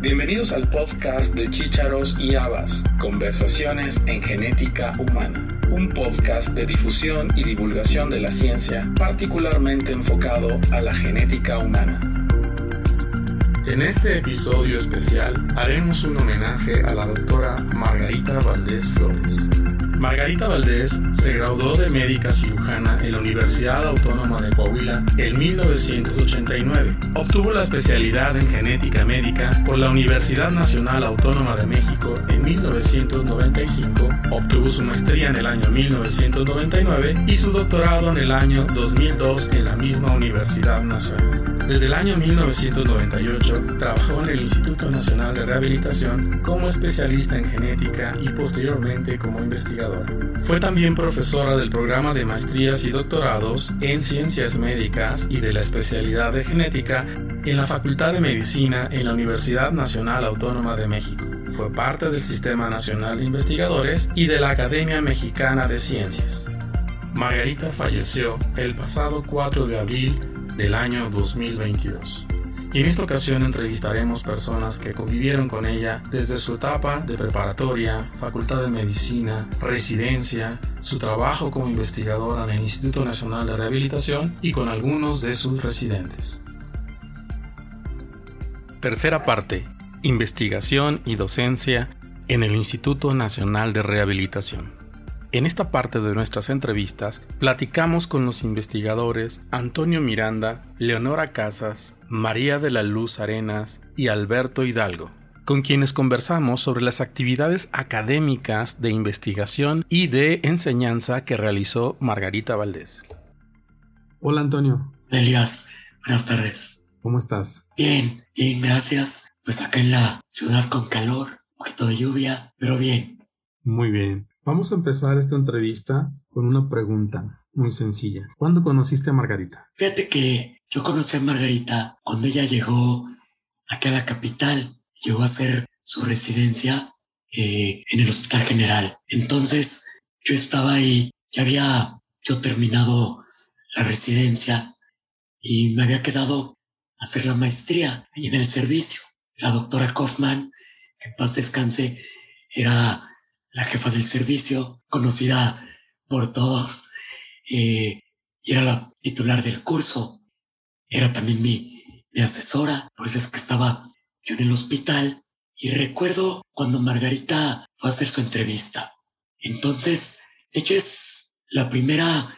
Bienvenidos al podcast de Chícharos y Habas, Conversaciones en Genética Humana, un podcast de difusión y divulgación de la ciencia particularmente enfocado a la genética humana. En este episodio especial haremos un homenaje a la doctora Margarita Valdés Flores. Margarita Valdés se graduó de médica cirujana en la Universidad Autónoma de Coahuila en 1989. Obtuvo la especialidad en genética médica por la Universidad Nacional Autónoma de México en 1995. Obtuvo su maestría en el año 1999 y su doctorado en el año 2002 en la misma Universidad Nacional. Desde el año 1998 trabajó en el Instituto Nacional de Rehabilitación como especialista en genética y posteriormente como investigadora. Fue también profesora del programa de maestrías y doctorados en ciencias médicas y de la especialidad de genética en la Facultad de Medicina en la Universidad Nacional Autónoma de México. Fue parte del Sistema Nacional de Investigadores y de la Academia Mexicana de Ciencias. Margarita falleció el pasado 4 de abril del año 2022. Y en esta ocasión entrevistaremos personas que convivieron con ella desde su etapa de preparatoria, facultad de medicina, residencia, su trabajo como investigadora en el Instituto Nacional de Rehabilitación y con algunos de sus residentes. Tercera parte. Investigación y docencia en el Instituto Nacional de Rehabilitación. En esta parte de nuestras entrevistas platicamos con los investigadores Antonio Miranda, Leonora Casas, María de la Luz Arenas y Alberto Hidalgo, con quienes conversamos sobre las actividades académicas de investigación y de enseñanza que realizó Margarita Valdés. Hola Antonio. Elias, buenas tardes. ¿Cómo estás? Bien, bien, gracias. Pues acá en la ciudad con calor, un poquito de lluvia, pero bien. Muy bien. Vamos a empezar esta entrevista con una pregunta muy sencilla. ¿Cuándo conociste a Margarita? Fíjate que yo conocí a Margarita cuando ella llegó aquí a la capital, llegó a hacer su residencia eh, en el Hospital General. Entonces yo estaba ahí, ya había yo terminado la residencia y me había quedado a hacer la maestría en el servicio. La doctora Kaufman, que en paz descanse, era la jefa del servicio, conocida por todos, eh, y era la titular del curso. Era también mi, asesora, por eso es que estaba yo en el hospital. Y recuerdo cuando Margarita fue a hacer su entrevista. Entonces, de hecho es la primera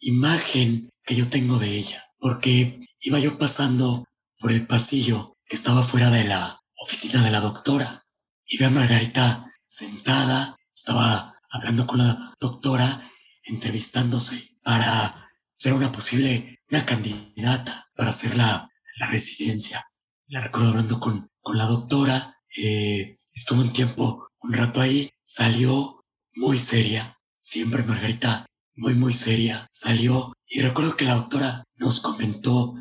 imagen que yo tengo de ella, porque iba yo pasando por el pasillo que estaba fuera de la oficina de la doctora y ve a Margarita sentada, estaba hablando con la doctora, entrevistándose para ser una posible, una candidata para hacer la, la residencia. La recuerdo hablando con, con la doctora, eh, estuvo un tiempo, un rato ahí, salió muy seria, siempre Margarita, muy, muy seria, salió y recuerdo que la doctora nos comentó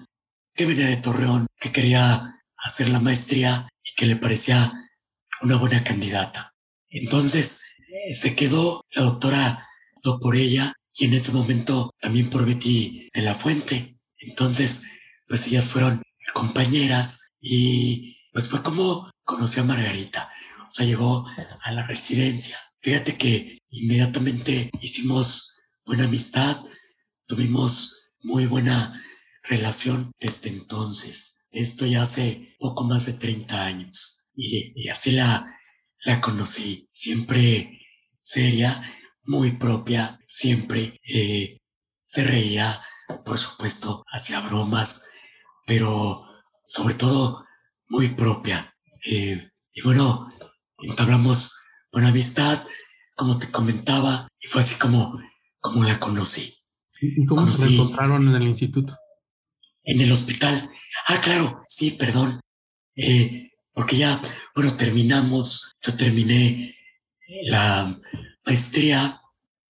que venía de Torreón, que quería hacer la maestría y que le parecía una buena candidata. Entonces se quedó la doctora por ella y en ese momento también por Betty de la Fuente. Entonces, pues ellas fueron compañeras y pues fue como conoció a Margarita. O sea, llegó a la residencia. Fíjate que inmediatamente hicimos buena amistad, tuvimos muy buena relación desde entonces. Esto ya hace poco más de 30 años. Y, y así la, la conocí, siempre seria, muy propia, siempre eh, se reía, por supuesto, hacía bromas, pero sobre todo muy propia. Eh, y bueno, entablamos buena amistad, como te comentaba, y fue así como, como la conocí. ¿Y cómo se encontraron en el instituto? En el hospital. Ah, claro, sí, perdón. Eh, porque ya, bueno, terminamos, yo terminé la maestría,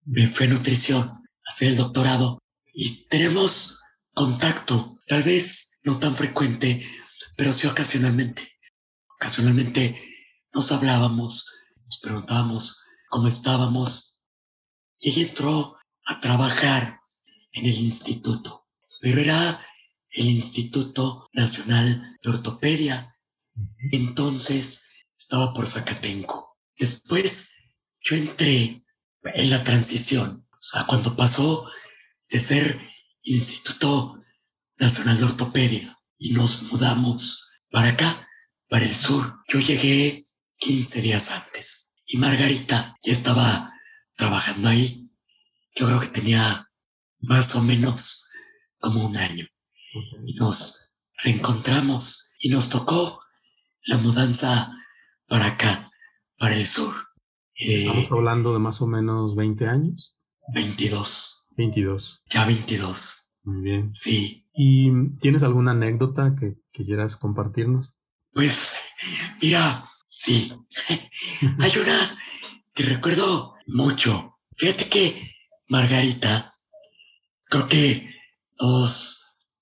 me fue nutrición, hacer el doctorado y tenemos contacto, tal vez no tan frecuente, pero sí ocasionalmente. Ocasionalmente nos hablábamos, nos preguntábamos cómo estábamos y ella entró a trabajar en el instituto, pero era el Instituto Nacional de Ortopedia Entonces estaba por Zacatenco. Después yo entré en la transición, o sea, cuando pasó de ser Instituto Nacional de Ortopedia y nos mudamos para acá, para el sur. Yo llegué 15 días antes y Margarita ya estaba trabajando ahí. Yo creo que tenía más o menos como un año. Y nos reencontramos y nos tocó la mudanza para acá, para el sur. Eh, Estamos hablando de más o menos 20 años. 22. 22. Ya 22. Muy bien. Sí. ¿Y tienes alguna anécdota que, quieras compartirnos? Pues, mira, sí. Hay una que recuerdo mucho. Fíjate que Margarita, creo que todos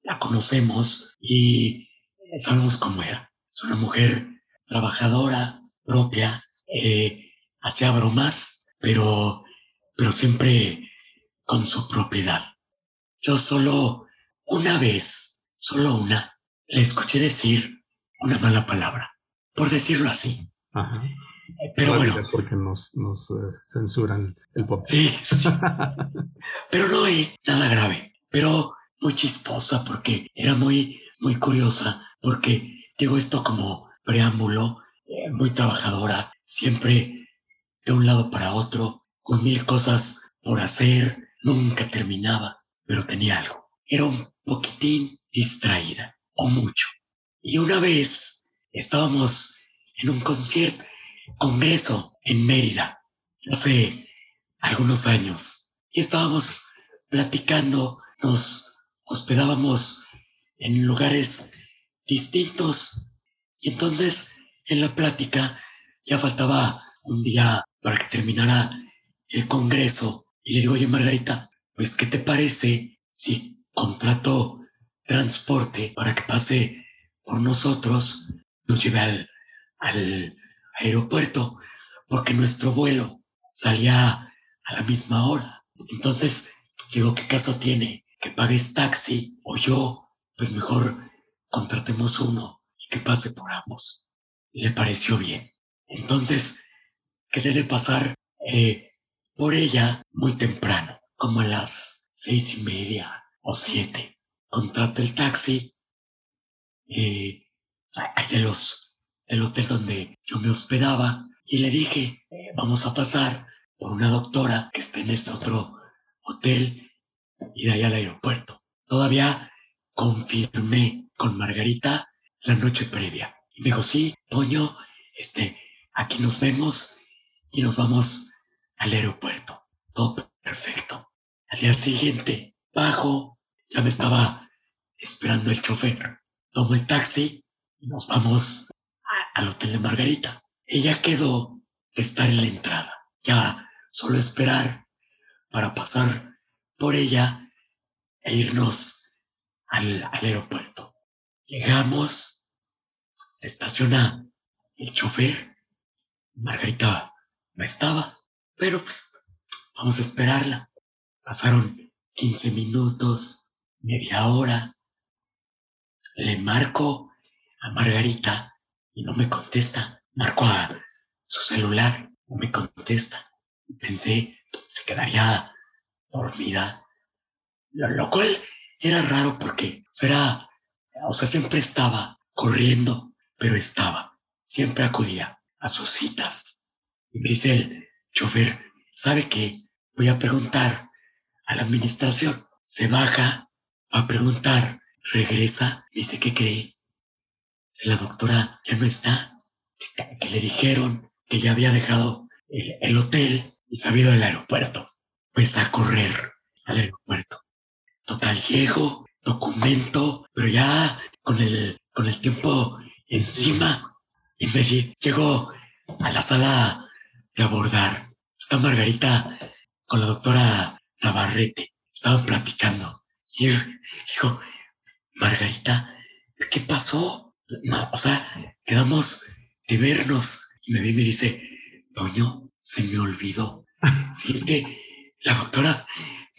la conocemos y sabemos cómo era. Es una mujer trabajadora, propia, eh, hacía bromas, pero, pero siempre con su propiedad. Yo solo una vez, solo una, le escuché decir una mala palabra, por decirlo así. Ajá. Pero bueno. Porque nos, nos eh, censuran el podcast. Sí, sí. pero no hay nada grave. Pero muy chistosa porque era muy, muy curiosa. Porque digo esto como preámbulo, eh, muy trabajadora, siempre de un lado para otro, con mil cosas por hacer, nunca terminaba, pero tenía algo. Era un poquitín distraída, o mucho. Y una vez estábamos en un concierto, congreso en Mérida, hace algunos años, y estábamos platicando, nos hospedábamos en lugares distintos, y entonces en la plática ya faltaba un día para que terminara el congreso, y le digo, oye Margarita, pues ¿qué te parece si contrató transporte para que pase por nosotros, nos lleve al, al aeropuerto, porque nuestro vuelo salía a la misma hora. Entonces, digo, ¿qué caso tiene que pagues taxi o yo? Pues mejor contratemos uno y que pase por ambos. Le pareció bien. Entonces, quedé de pasar eh, por ella muy temprano, como a las seis y media, o siete. Contraté el taxi eh, de los, del hotel donde yo me hospedaba y le dije, vamos a pasar por una doctora que está en este otro hotel y de ahí al aeropuerto. Todavía confirmé con Margarita la noche previa. Y me dijo, sí, Toño, este, aquí nos vemos y nos vamos al aeropuerto. Todo perfecto. Al día siguiente, bajo ya me estaba esperando el chofer. Tomo el taxi y nos vamos al hotel de Margarita. Ella quedó de estar en la entrada. Ya solo esperar para pasar por ella e irnos al, aeropuerto. Llegamos, se estaciona el chofer. Margarita no estaba, pero pues vamos a esperarla. Pasaron 15 minutos, media hora. Le marco a Margarita y no me contesta. Marco a su celular, no me contesta. Pensé, se quedaría dormida. Lo, cual era raro porque era, o sea, siempre estaba corriendo, pero estaba, siempre acudía a sus citas. Y me dice el chofer, ¿sabe qué? Voy a preguntar a la administración. Se baja a preguntar, regresa, dice que cree. Si la doctora ya no está, que le dijeron que ya había dejado el, hotel y se había aeropuerto. Pues a correr al aeropuerto. Total, llego, documento, pero ya con el, con el tiempo encima. Y me llegó a la sala de abordar. Está Margarita con la doctora Navarrete. Estaban platicando. Y dijo, Margarita, ¿qué pasó? o sea, quedamos de vernos. Y me vi y me dice, Toño, se me olvidó. Si es que la doctora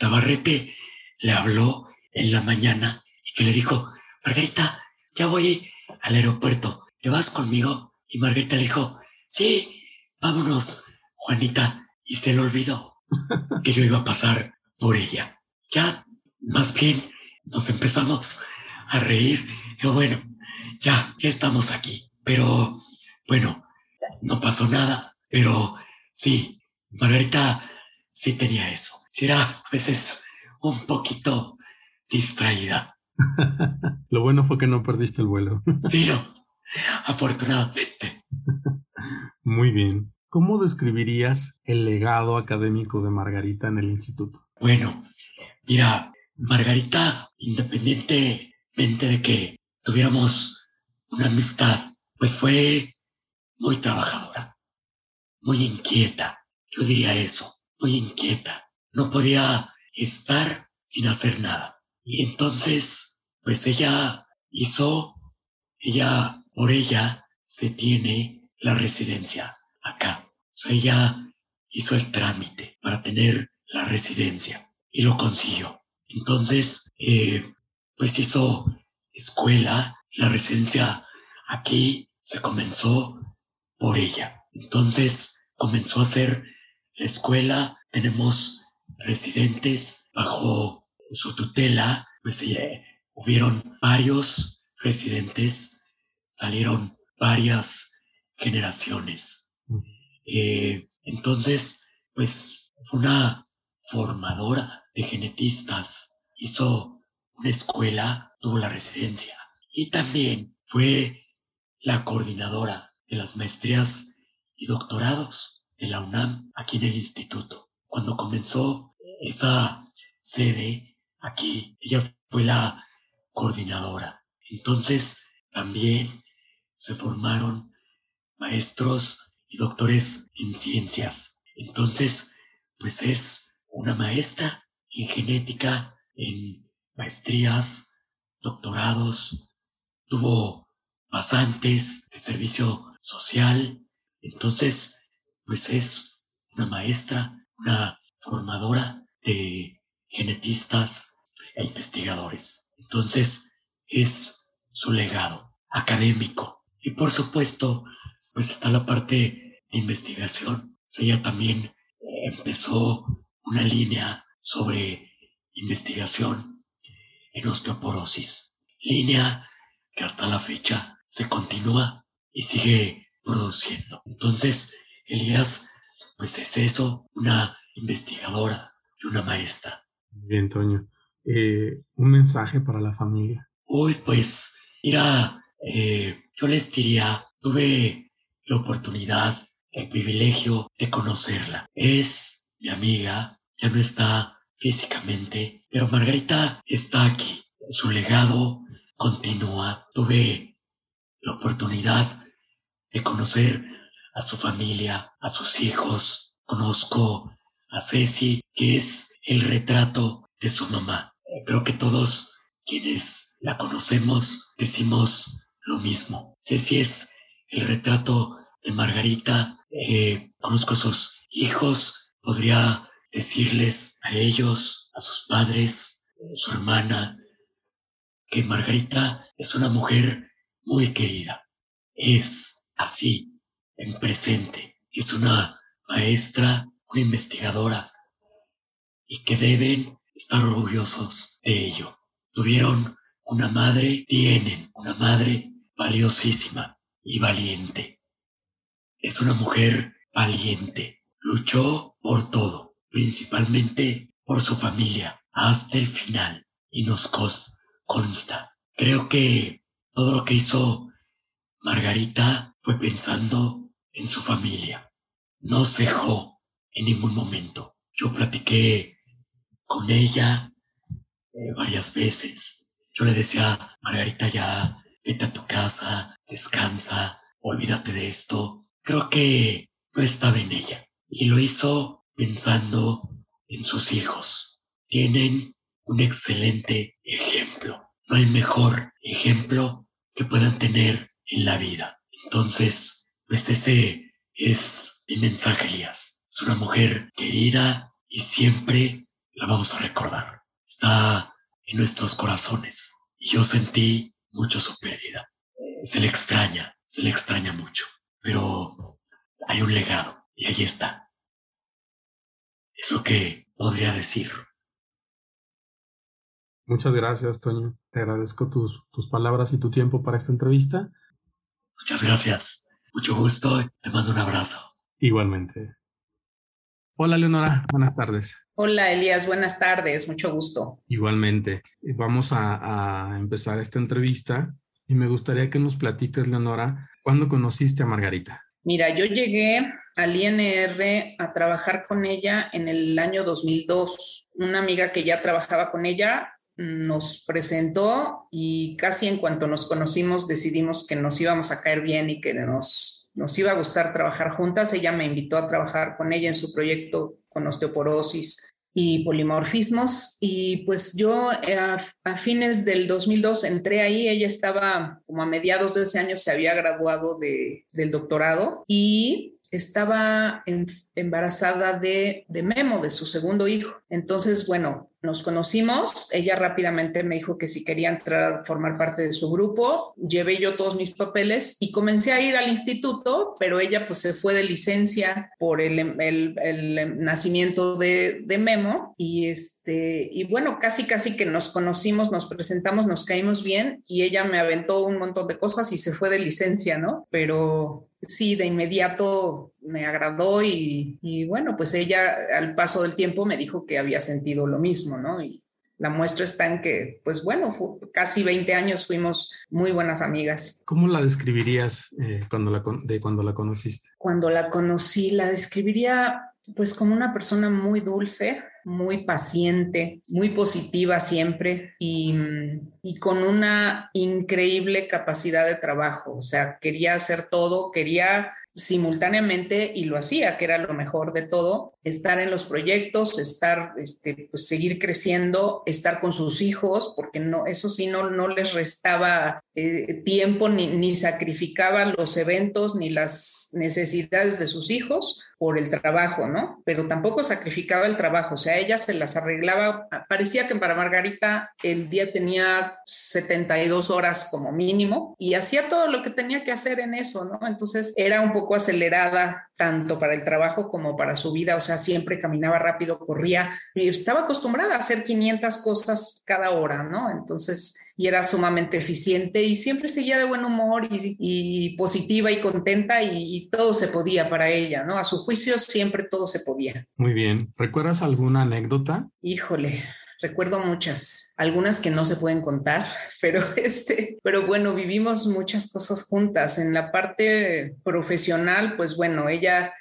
Navarrete le habló en la mañana y que le dijo, Margarita, ya voy al aeropuerto, ¿te vas conmigo? Y Margarita le dijo, sí, vámonos, Juanita. Y se le olvidó que yo iba a pasar por ella. Ya, más bien, nos empezamos a reír. Yo, bueno, ya, ya estamos aquí. Pero, bueno, no pasó nada. Pero sí, Margarita sí tenía eso. Sí era a veces un poquito distraída. Lo bueno fue que no perdiste el vuelo. sí, no, afortunadamente. Muy bien. ¿Cómo describirías el legado académico de Margarita en el instituto? Bueno, mira, Margarita, independientemente de que tuviéramos una amistad, pues fue muy trabajadora, muy inquieta, yo diría eso, inquieta. No podía estar sin hacer nada. Y entonces, pues ella hizo, ella, por ella, se tiene la residencia acá. O sea, ella hizo el trámite para tener la residencia y lo consiguió. Entonces, eh, pues hizo escuela, la residencia aquí se comenzó por ella. Entonces comenzó a hacer la escuela, tenemos residentes bajo su tutela, pues hubieron varios residentes, salieron varias generaciones. Eh, entonces, pues fue una formadora de genetistas, hizo una escuela, tuvo la residencia y también fue la coordinadora de las maestrías y doctorados de la UNAM aquí en el instituto. Cuando comenzó esa sede aquí, ella fue la coordinadora. Entonces también se formaron maestros y doctores en ciencias. Entonces, pues es una maestra en genética, en maestrías, doctorados, tuvo pasantes de servicio social. Entonces, pues es una maestra, una formadora de genetistas e investigadores. Entonces, es su legado académico. Y por supuesto, pues está la parte de investigación. ella también empezó una línea sobre investigación en osteoporosis. Línea que hasta la fecha se continúa y sigue produciendo. Entonces, Elías, pues es eso, una investigadora y una maestra. Bien, Toño. Eh, un mensaje para la familia. Uy, pues, mira, eh, yo les diría, tuve la oportunidad, el privilegio de conocerla. Es mi amiga, ya no está físicamente, pero Margarita está aquí. Su legado continúa. Tuve la oportunidad de conocer a su familia, a sus hijos. Conozco a Ceci, que es el retrato de su mamá. Creo que todos quienes la conocemos decimos lo mismo. Ceci es el retrato de Margarita. Conozco a sus hijos. Podría decirles a ellos, a sus padres, su hermana, que Margarita es una mujer muy querida. Es así, en presente. Es una maestra, una investigadora, y que deben estar orgullosos de ello. Tuvieron una madre, tienen una madre valiosísima y valiente. Es una mujer valiente. Luchó por todo, principalmente por su familia, hasta el final, y nos consta. Creo que todo lo que hizo Margarita fue pensando en su familia. No cejó en ningún momento. Yo platiqué con ella eh, varias veces. Yo le decía, Margarita, ya vete a tu casa, descansa, olvídate de esto. Creo que no estaba en ella. Y lo hizo pensando en sus hijos. Tienen un excelente ejemplo. No hay mejor ejemplo que puedan tener en la vida. Entonces, pues ese es mi mensaje, Elías. Es una mujer querida y siempre la vamos a recordar. Está en nuestros corazones. Y yo sentí mucho su pérdida. Se le extraña, se le extraña mucho, pero hay un legado y ahí está. Es lo que podría decir. Muchas gracias, Toño. Te agradezco tus, tus palabras y tu tiempo para esta entrevista. Muchas gracias. Mucho gusto. Te mando un abrazo. Igualmente. Hola, Leonora. Buenas tardes. Hola, Elías. Buenas tardes. Mucho gusto. Igualmente. Vamos a, a empezar esta entrevista y me gustaría que nos platiques, Leonora, ¿cuándo conociste a Margarita? Mira, yo llegué al INR a trabajar con ella en el año 2002. Una amiga que ya trabajaba con ella nos presentó y casi en cuanto nos conocimos decidimos que nos íbamos a caer bien y que nos, nos iba a gustar trabajar juntas. Ella me invitó a trabajar con ella en su proyecto con osteoporosis y polimorfismos y pues yo eh, a, fines del 2002 entré ahí, ella estaba como a mediados de ese año se había graduado de, del doctorado y estaba embarazada de, de Memo, de su segundo hijo. Entonces, bueno, nos conocimos, ella rápidamente me dijo que si quería entrar a formar parte de su grupo, llevé yo todos mis papeles y comencé a ir al instituto, pero ella pues se fue de licencia por el, nacimiento de, de, Memo y este, y bueno, casi casi que nos conocimos, nos presentamos, nos caímos bien y ella me aventó un montón de cosas y se fue de licencia, ¿no? Pero sí, de inmediato me agradó y, y, bueno, pues ella al paso del tiempo me dijo que había sentido lo mismo, ¿no? Y la muestra está en que, pues bueno, casi 20 años fuimos muy buenas amigas. ¿Cómo la describirías eh, cuando la, de cuando la conociste? Cuando la conocí, la describiría pues como una persona muy dulce, muy paciente, muy positiva siempre y, y, con una increíble capacidad de trabajo. O sea, quería hacer todo, quería simultáneamente y lo hacía, que era lo mejor de todo, estar en los proyectos, estar, este, pues seguir creciendo, estar con sus hijos, porque no, eso sí no, no les restaba eh, tiempo ni, ni sacrificaba los eventos ni las necesidades de sus hijos por el trabajo, ¿no? Pero tampoco sacrificaba el trabajo, o sea, ella se las arreglaba, parecía que para Margarita el día tenía 72 horas como mínimo y hacía todo lo que tenía que hacer en eso, ¿no? Entonces era un poco acelerada tanto para el trabajo como para su vida, o sea, siempre caminaba rápido, corría y estaba acostumbrada a hacer 500 cosas cada hora, ¿no? Entonces, y era sumamente eficiente y siempre seguía de buen humor y, y positiva y contenta y, y, todo se podía para ella, ¿no? A su juicio siempre todo se podía. Muy bien. ¿Recuerdas alguna anécdota? Híjole, recuerdo muchas, algunas que no se pueden contar, pero este, pero bueno, vivimos muchas cosas juntas. En la parte profesional, pues bueno, ella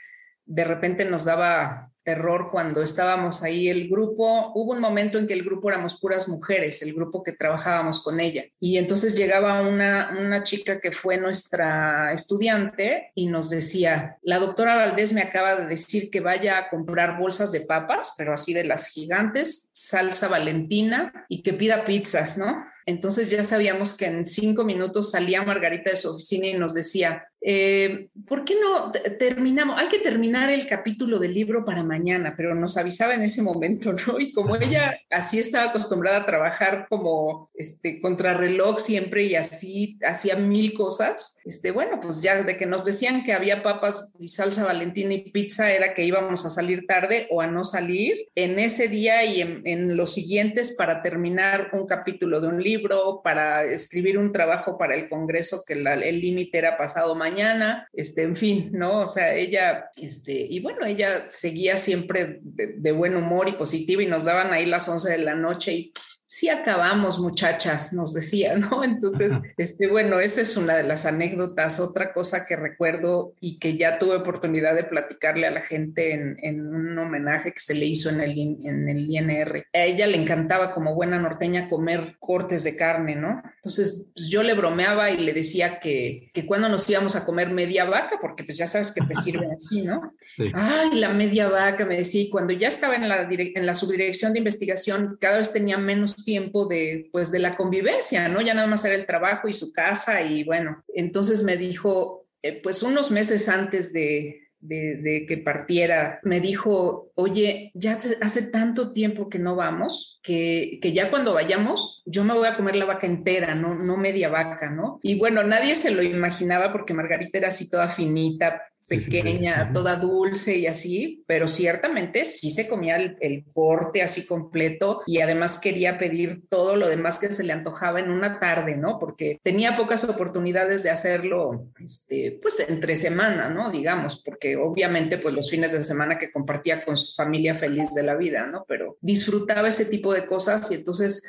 de repente nos daba terror cuando estábamos ahí el grupo. Hubo un momento en que el grupo éramos puras mujeres, el grupo que trabajábamos con ella. Y entonces llegaba una, una chica que fue nuestra estudiante y nos decía, la doctora Valdés me acaba de decir que vaya a comprar bolsas de papas, pero así de las gigantes, salsa valentina y que pida pizzas, ¿no? Entonces ya sabíamos que en cinco minutos salía Margarita de su oficina y nos decía, eh, ¿por qué no terminamos? Hay que terminar el capítulo del libro para mañana, pero nos avisaba en ese momento, ¿no? Y como ella así estaba acostumbrada a trabajar como este contrarreloj siempre y así hacía mil cosas, este, bueno, pues ya de que nos decían que había papas y salsa valentina y pizza era que íbamos a salir tarde o a no salir en ese día y en, en los siguientes para terminar un capítulo de un libro, para escribir un trabajo para el Congreso que la, el límite era pasado mañana mañana, este, en fin, ¿no? O sea, ella, este, y bueno, ella seguía siempre de, de buen humor y positiva y nos daban ahí las 11 de la noche y sí acabamos, muchachas, nos decía, ¿no? Entonces, este, bueno, esa es una de las anécdotas. Otra cosa que recuerdo y que ya tuve oportunidad de platicarle a la gente en, en un homenaje que se le hizo en el, en el INR. A ella le encantaba como buena norteña comer cortes de carne, ¿no? Entonces, pues yo le bromeaba y le decía que, que cuando nos íbamos a comer media vaca, porque pues ya sabes que te sirven así, ¿no? Sí. Ay, la media vaca, me decía, y cuando ya estaba en la, en la subdirección de investigación, cada vez tenía menos tiempo de, pues, de la convivencia, ¿no? Ya nada más era el trabajo y su casa y bueno, entonces me dijo, eh, pues unos meses antes de, de, que partiera, me dijo, oye, ya hace tanto tiempo que no vamos, que, que, ya cuando vayamos, yo me voy a comer la vaca entera, no, no media vaca, ¿no? Y bueno, nadie se lo imaginaba porque Margarita era así toda finita, pequeña, toda dulce y así, pero ciertamente sí se comía el, corte así completo y además quería pedir todo lo demás que se le antojaba en una tarde, ¿no? Porque tenía pocas oportunidades de hacerlo, este, pues entre semana, ¿no? Digamos, porque obviamente pues los fines de semana que compartía con su familia feliz de la vida, ¿no? Pero disfrutaba ese tipo de cosas y entonces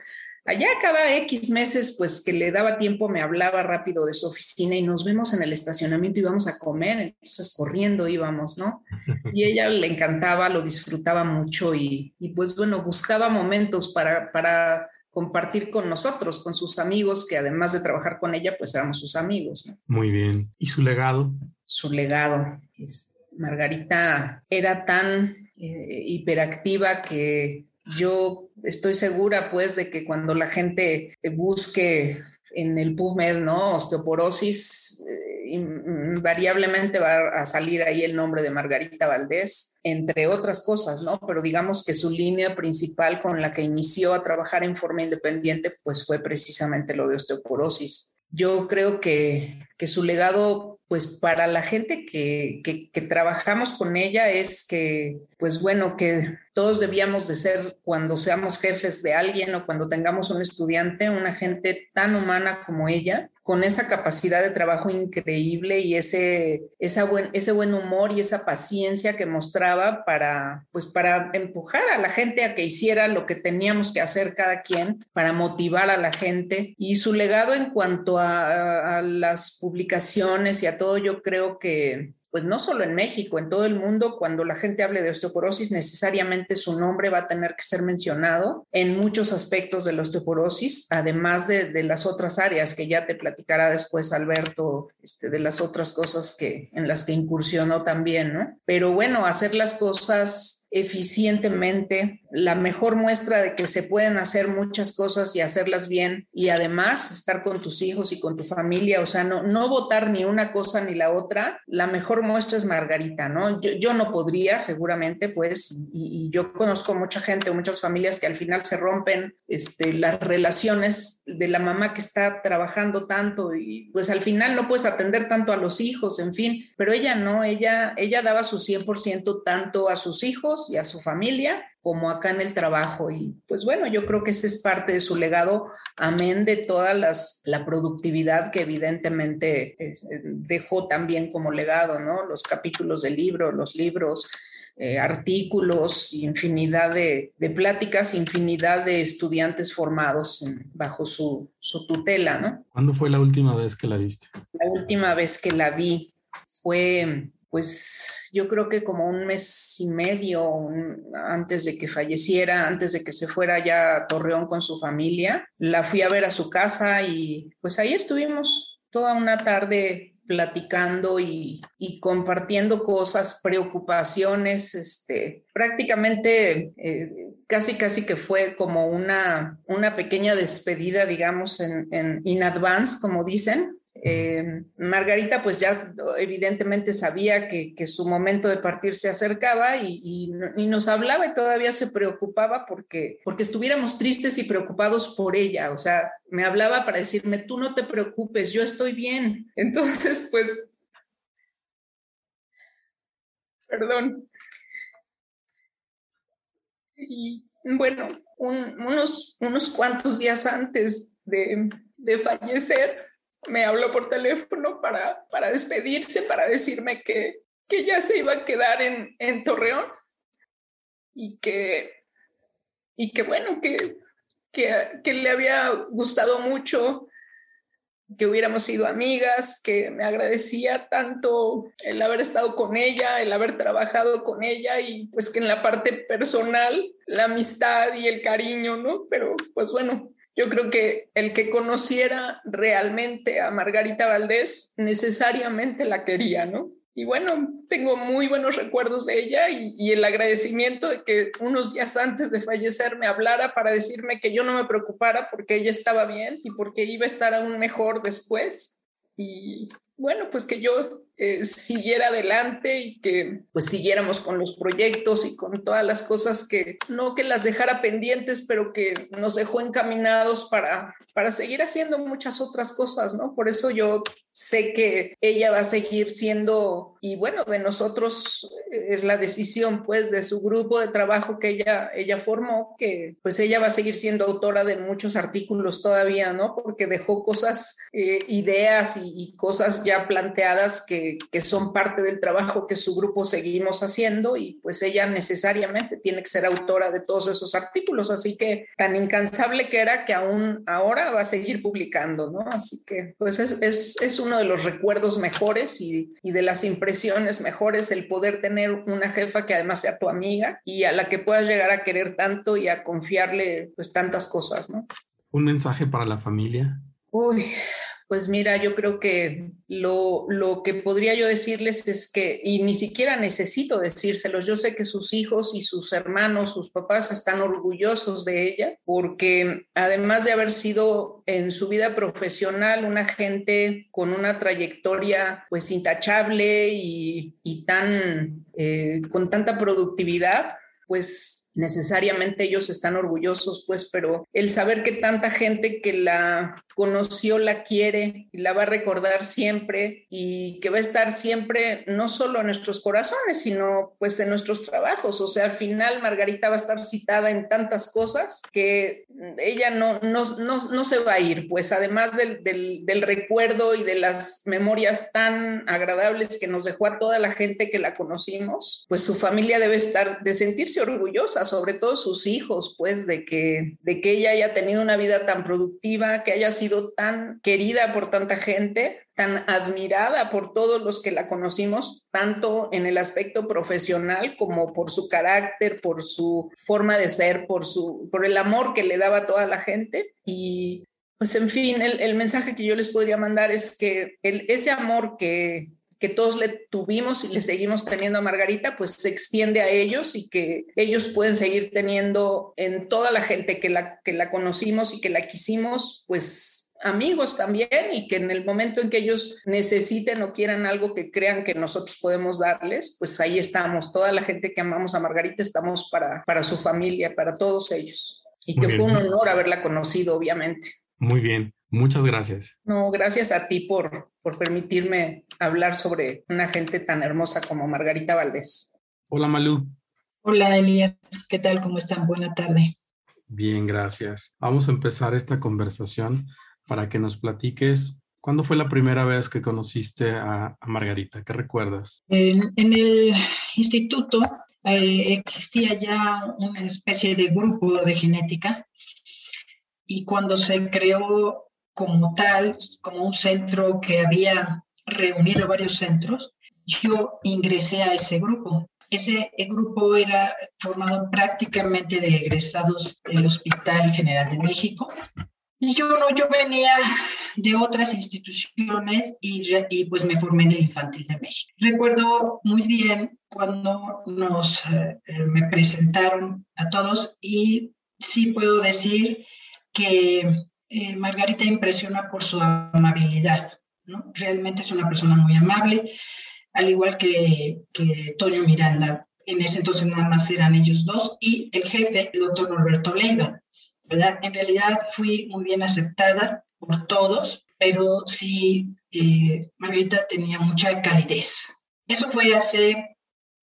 Allá cada X meses, pues que le daba tiempo, me hablaba rápido de su oficina y nos vemos en el estacionamiento y íbamos a comer, entonces corriendo íbamos, ¿no? Y ella le encantaba, lo disfrutaba mucho y, pues bueno, buscaba momentos para, para compartir con nosotros, con sus amigos, que además de trabajar con ella, pues éramos sus amigos. ¿no? Muy bien. ¿Y su legado? Su legado. Es, Margarita era tan eh, hiperactiva que yo estoy segura, pues, de que cuando la gente busque en el PubMed, ¿no? Osteoporosis, eh, invariablemente va a salir ahí el nombre de Margarita Valdés, entre otras cosas, ¿no? Pero digamos que su línea principal con la que inició a trabajar en forma independiente, pues fue precisamente lo de osteoporosis. Yo creo que, que su legado pues para la gente que, que, trabajamos con ella es que, pues bueno, que todos debíamos de ser cuando seamos jefes de alguien o cuando tengamos un estudiante, una gente tan humana como ella, con esa capacidad de trabajo increíble y ese, esa buen, ese buen humor y esa paciencia que mostraba para, pues para empujar a la gente a que hiciera lo que teníamos que hacer cada quien, para motivar a la gente. Y su legado en cuanto a, a las publicaciones y a todo, yo creo que pues no solo en México, en todo el mundo, cuando la gente hable de osteoporosis, necesariamente su nombre va a tener que ser mencionado en muchos aspectos de la osteoporosis, además de, las otras áreas que ya te platicará después Alberto, este, de las otras cosas que, en las que incursionó también, ¿no? Pero bueno, hacer las cosas eficientemente, la mejor muestra de que se pueden hacer muchas cosas y hacerlas bien y además estar con tus hijos y con tu familia, o sea, no, no votar ni una cosa ni la otra, la mejor muestra es Margarita, ¿no? Yo, no podría seguramente, pues, y, yo conozco mucha gente, muchas familias que al final se rompen este, las relaciones de la mamá que está trabajando tanto y pues al final no puedes atender tanto a los hijos, en fin, pero ella no, ella, ella daba su 100% tanto a sus hijos, y a su familia, como acá en el trabajo. Y pues bueno, yo creo que ese es parte de su legado, amén de toda las, la productividad que evidentemente eh, dejó también como legado, ¿no? Los capítulos del libro, los libros, eh, artículos, infinidad de, de, pláticas, infinidad de estudiantes formados bajo su, su, tutela, ¿no? ¿Cuándo fue la última vez que la viste? La última vez que la vi fue pues yo creo que como un mes y medio antes de que falleciera, antes de que se fuera ya a Torreón con su familia, la fui a ver a su casa y pues ahí estuvimos toda una tarde platicando y, compartiendo cosas, preocupaciones, este, prácticamente eh, casi casi que fue como una, una pequeña despedida, digamos, en, en in advance, como dicen, eh, Margarita pues ya evidentemente sabía que, su momento de partir se acercaba y, nos hablaba y todavía se preocupaba porque, porque estuviéramos tristes y preocupados por ella. O sea, me hablaba para decirme, tú no te preocupes, yo estoy bien. Entonces, pues, perdón. Y bueno, unos, unos cuantos días antes de, de fallecer, me habló por teléfono para, para despedirse, para decirme que, que ya se iba a quedar en, en Torreón y que, y que bueno, que, que, que, le había gustado mucho que hubiéramos sido amigas, que me agradecía tanto el haber estado con ella, el haber trabajado con ella y pues que en la parte personal, la amistad y el cariño, ¿no? Pero pues bueno, yo creo que el que conociera realmente a Margarita Valdés necesariamente la quería, ¿no? Y bueno, tengo muy buenos recuerdos de ella y, el agradecimiento de que unos días antes de fallecer me hablara para decirme que yo no me preocupara porque ella estaba bien y porque iba a estar aún mejor después. Y, bueno, pues que yo eh, siguiera adelante y que pues siguiéramos con los proyectos y con todas las cosas que no que las dejara pendientes, pero que nos dejó encaminados para, para seguir haciendo muchas otras cosas, ¿no? Por eso yo sé que ella va a seguir siendo, y bueno, de nosotros es la decisión pues de su grupo de trabajo que ella, ella formó, que pues ella va a seguir siendo autora de muchos artículos todavía, ¿no? Porque dejó cosas, eh, ideas y, y cosas ya planteadas que que, son parte del trabajo que su grupo seguimos haciendo y pues ella necesariamente tiene que ser autora de todos esos artículos, así que tan incansable que era que aún ahora va a seguir publicando, ¿no? Así que pues es, es, es uno de los recuerdos mejores y, y de las impresiones mejores el poder tener una jefa que además sea tu amiga y a la que puedas llegar a querer tanto y a confiarle pues tantas cosas, ¿no? Un mensaje para la familia. Uy, pues mira, yo creo que lo, lo, que podría yo decirles es que, y ni siquiera necesito decírselos, yo sé que sus hijos y sus hermanos, sus papás están orgullosos de ella, porque además de haber sido en su vida profesional una gente con una trayectoria pues intachable y, y tan, eh, con tanta productividad, pues necesariamente ellos están orgullosos, pues, pero el saber que tanta gente que la conoció la quiere y la va a recordar siempre y que va a estar siempre no solo en nuestros corazones, sino pues en nuestros trabajos. O sea, al final Margarita va a estar citada en tantas cosas que ella no, no, no, no se va a ir, pues además del, del, del recuerdo y de las memorias tan agradables que nos dejó a toda la gente que la conocimos, pues su familia debe estar de sentirse orgullosa sobre todo sus hijos, pues, de que, de que ella haya tenido una vida tan productiva, que haya sido tan querida por tanta gente, tan admirada por todos los que la conocimos, tanto en el aspecto profesional como por su carácter, por su forma de ser, por, su, por el amor que le daba a toda la gente. Y pues en fin, el, mensaje que yo les podría mandar es que ese amor que, que todos le tuvimos y le seguimos teniendo a Margarita, pues se extiende a ellos y que ellos pueden seguir teniendo en toda la gente que la, que la conocimos y que la quisimos, pues amigos también y que en el momento en que ellos necesiten o quieran algo que crean que nosotros podemos darles, pues ahí estamos. Toda la gente que amamos a Margarita estamos para, para su familia, para todos ellos. Y que fue un honor haberla conocido, obviamente. Muy bien. Muchas gracias. No, gracias a ti por, por permitirme hablar sobre una gente tan hermosa como Margarita Valdés. Hola, Malú. Hola, Elías. ¿Qué tal? ¿Cómo están? Buena tarde. Bien, gracias. Vamos a empezar esta conversación para que nos platiques. ¿Cuándo fue la primera vez que conociste a, a Margarita? ¿Qué recuerdas? En, en el instituto eh, existía ya una especie de grupo de genética y cuando se creó como tal, como un centro que había reunido varios centros, yo ingresé a ese grupo. Ese grupo era formado prácticamente de egresados del Hospital General de México. Y yo no, yo venía de otras instituciones y, y pues me formé en el Infantil de México. Recuerdo muy bien cuando nos eh, me presentaron a todos y sí puedo decir que eh, Margarita impresiona por su amabilidad. Realmente es una persona muy amable, al igual que, que Toño Miranda. En ese entonces nada más eran ellos dos y el jefe, el doctor Norberto Leiva. En realidad fui muy bien aceptada por todos, pero sí, eh, Margarita tenía mucha calidez. Eso fue hace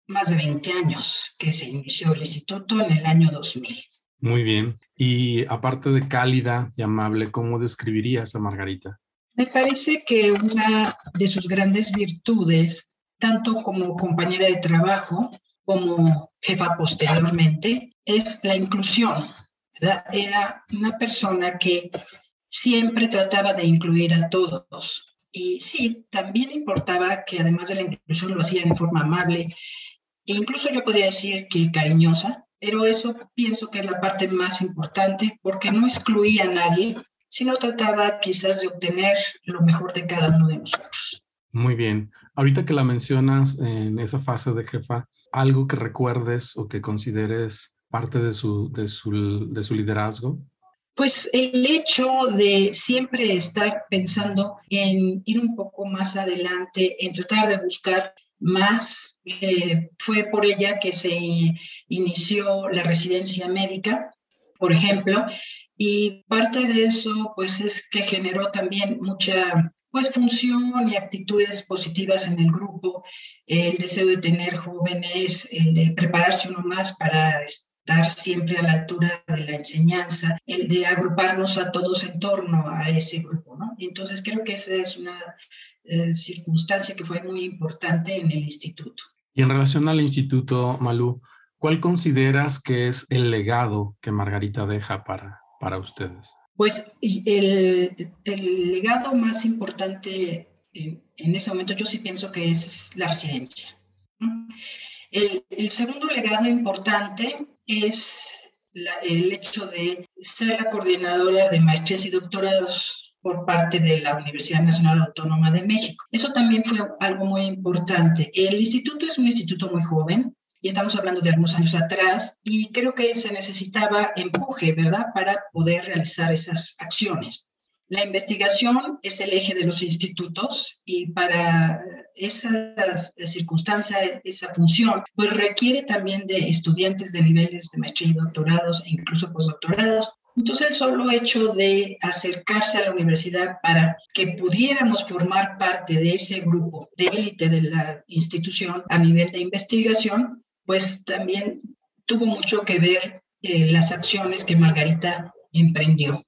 más de 20 años que se inició el instituto en el año 2000. Muy bien. Y aparte de cálida y amable, ¿cómo describirías a Margarita? Me parece que una de sus grandes virtudes, tanto como compañera de trabajo como jefa posteriormente, es la inclusión. Era una persona que siempre trataba de incluir a todos. Y sí, también importaba que además de la inclusión lo hacía en forma amable e incluso yo podría decir que cariñosa, pero eso pienso que es la parte más importante porque no excluía a nadie, sino trataba quizás de obtener lo mejor de cada uno de nosotros. Muy bien. Ahorita que la mencionas en esa fase de jefa, algo que recuerdes o que consideres parte de su, de su, de su liderazgo. Pues el hecho de siempre estar pensando en ir un poco más adelante, en tratar de buscar más, eh, fue por ella que se inició la residencia médica, por ejemplo, y parte de eso pues es que generó también mucha pues función y actitudes positivas en el grupo, el deseo de tener jóvenes, el de prepararse uno más para estar siempre a la altura de la enseñanza, el de agruparnos a todos en torno a ese grupo, ¿no? Entonces creo que esa es una eh, circunstancia que fue muy importante en el instituto. Y en relación al instituto, Malú, ¿cuál consideras que es el legado que Margarita deja para, para ustedes? Pues el, el legado más importante en, en, ese momento yo sí pienso que es la residencia. El, el segundo legado importante es el hecho de ser la coordinadora de maestrías y doctorados por parte de la Universidad Nacional Autónoma de México. Eso también fue algo muy importante. El instituto es un instituto muy joven, y estamos hablando de algunos años atrás, y creo que se necesitaba empuje, ¿verdad?, para poder realizar esas acciones. La investigación es el eje de los institutos y para esa circunstancia, esa función, pues requiere también de estudiantes de niveles de maestría y doctorados e incluso postdoctorados. Entonces, el solo hecho de acercarse a la universidad para que pudiéramos formar parte de ese grupo de élite de la institución a nivel de investigación, pues también tuvo mucho que ver eh, las acciones que Margarita emprendió.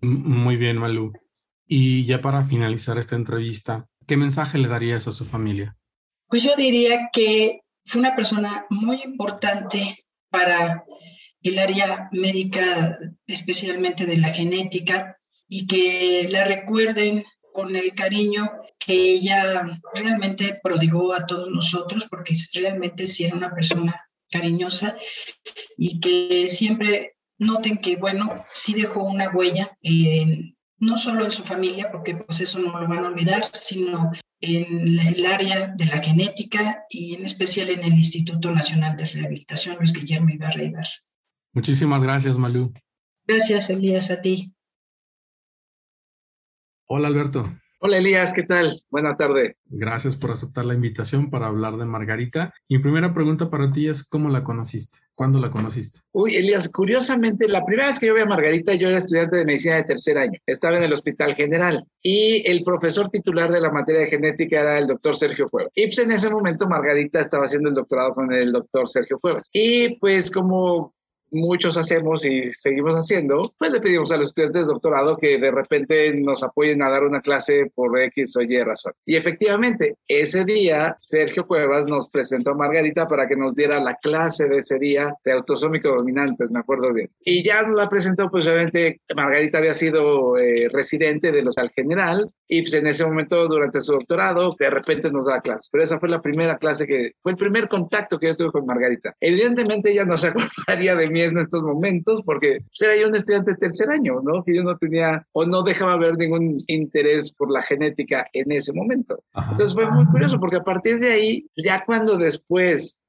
Muy bien, Malú. Y ya para finalizar esta entrevista, ¿qué mensaje le darías a su familia? Pues yo diría que fue una persona muy importante para el área médica, especialmente de la genética, y que la recuerden con el cariño que ella realmente prodigó a todos nosotros, porque realmente sí era una persona cariñosa y que siempre noten que, bueno, sí dejó una huella, no solo en su familia, porque pues eso no lo van a olvidar, sino en el área de la genética y en especial en el Instituto Nacional de Rehabilitación Luis Guillermo Ibarra Ibarra. Muchísimas gracias, Malú. Gracias, Elías, a ti. Hola, Alberto. Hola Elías, ¿qué tal? Buena tarde. Gracias por aceptar la invitación para hablar de Margarita. Mi primera pregunta para ti es, ¿cómo la conociste? ¿Cuándo la conociste? Uy, Elías, curiosamente, la primera vez que yo vi a Margarita, yo era estudiante de medicina de tercer año. Estaba en el Hospital General y el profesor titular de la materia de genética era el doctor Sergio Cuevas. Y pues en ese momento Margarita estaba haciendo el doctorado con el doctor Sergio Cuevas. Y pues como muchos hacemos y seguimos haciendo, pues le pedimos a los estudiantes de doctorado que de repente nos apoyen a dar una clase por X o Y razón. Y efectivamente, ese día Sergio Cuevas nos presentó a Margarita para que nos diera la clase de ese día de autosómico dominantes, me acuerdo bien. Y ya nos la presentó, pues obviamente Margarita había sido eh, residente del Hospital General y pues en ese momento durante su doctorado de repente nos da clase. Pero esa fue la primera clase que, fue el primer contacto que yo tuve con Margarita. Evidentemente ella no se acordaría de mí en estos momentos, porque era yo un estudiante de tercer año, ¿no? Que yo no tenía o no dejaba ver ningún interés por la genética en ese momento. Entonces fue muy curioso, porque a partir de ahí, ya cuando después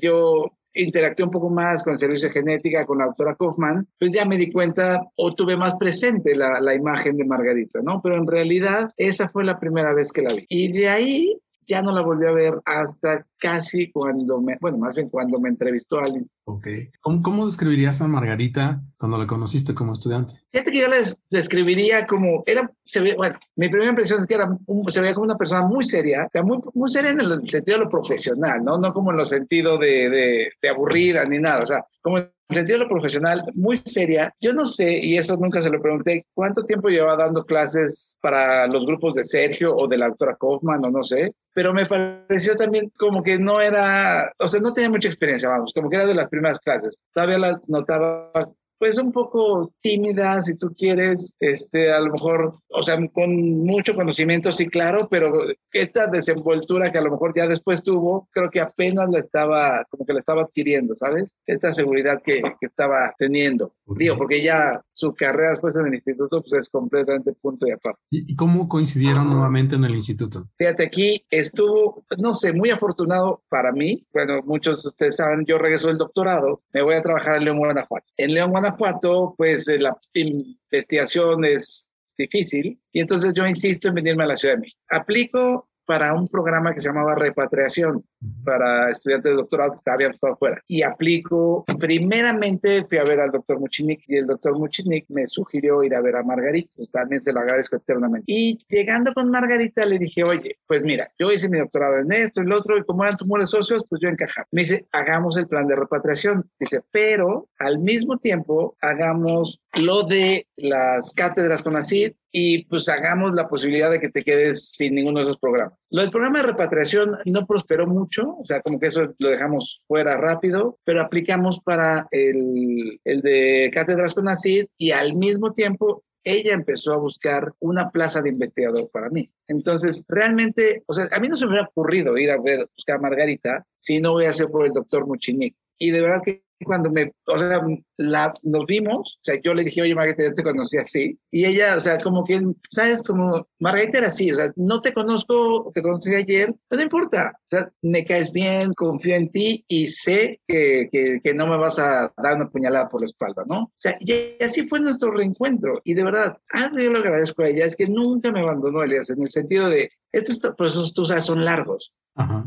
yo interactué un poco más con el servicio de genética, con la doctora Kaufman, pues ya me di cuenta o tuve más presente la, la, imagen de Margarita, ¿no? Pero en realidad esa fue la primera vez que la vi. Y de ahí ya no la volví a ver hasta casi cuando me, bueno, más bien cuando me entrevistó Alice. Ok. ¿Cómo, cómo describirías a Margarita cuando la conociste como estudiante? Fíjate que yo la describiría como, era, se ve, bueno, mi primera impresión es que era se veía como una persona muy seria, muy, muy seria en el sentido de lo profesional, ¿no? No como en los sentidos de, de, de aburrida ni nada, o sea, como el sentido de lo profesional, muy seria. Yo no sé, y eso nunca se lo pregunté, cuánto tiempo llevaba dando clases para los grupos de Sergio o de la doctora Kaufman, o no sé, pero me pareció también como que no era, o sea, no tenía mucha experiencia, vamos, como que era de las primeras clases. Todavía la notaba pues un poco tímida, si tú quieres, este, a lo mejor, o sea, con mucho conocimiento, sí, claro, pero esta desenvoltura que a lo mejor ya después tuvo, creo que apenas la estaba, como que la estaba adquiriendo, ¿sabes? Esta seguridad que, que estaba teniendo. Digo, porque ya su carrera después en el instituto, pues es completamente punto y aparte. ¿Y cómo coincidieron nuevamente en el instituto? Fíjate, aquí estuvo, no sé, muy afortunado para mí. Bueno, muchos de ustedes saben, yo regreso del doctorado, me voy a trabajar en León, Guanajuato. En León, Guanajuato, Guanajuato, pues eh, la investigación es difícil y entonces yo insisto en venirme a la Ciudad de México. Aplico para un programa que se llamaba repatriación para estudiantes de doctorado que habían estado fuera. Y aplico, primeramente fui a ver al doctor Muchinik y el doctor Muchinik me sugirió ir a ver a Margarita, también se lo agradezco eternamente. Y llegando con Margarita le dije, oye, pues mira, yo hice mi doctorado en esto y lo otro, y como eran tumores socios, pues yo encajaba. Me dice, hagamos el plan de repatriación. Dice, pero al mismo tiempo hagamos lo de las cátedras con ACID y pues hagamos la posibilidad de que te quedes sin ninguno de esos programas. Lo del programa de repatriación no prosperó mucho, o sea, como que eso lo dejamos fuera rápido, pero aplicamos para el, el de cátedras con ACID y al mismo tiempo ella empezó a buscar una plaza de investigador para mí. Entonces, realmente, o sea, a mí no se me hubiera ocurrido ir a ver, buscar a Margarita si no hubiera sido por el doctor Muchinik. Y de verdad que cuando me, o sea, la, nos vimos, o sea, yo le dije, oye, Margarita, yo te conocí así, y ella, o sea, como que, ¿sabes? Como, Margarita era así, o sea, no te conozco, te conocí ayer, pero no importa, o sea, me caes bien, confío en ti y sé que, que, que no me vas a dar una puñalada por la espalda, ¿no? O sea, y así fue nuestro reencuentro, y de verdad, algo yo lo agradezco a ella, es que nunca me abandonó, Elias, en el sentido de, estos procesos, tú sabes, son largos,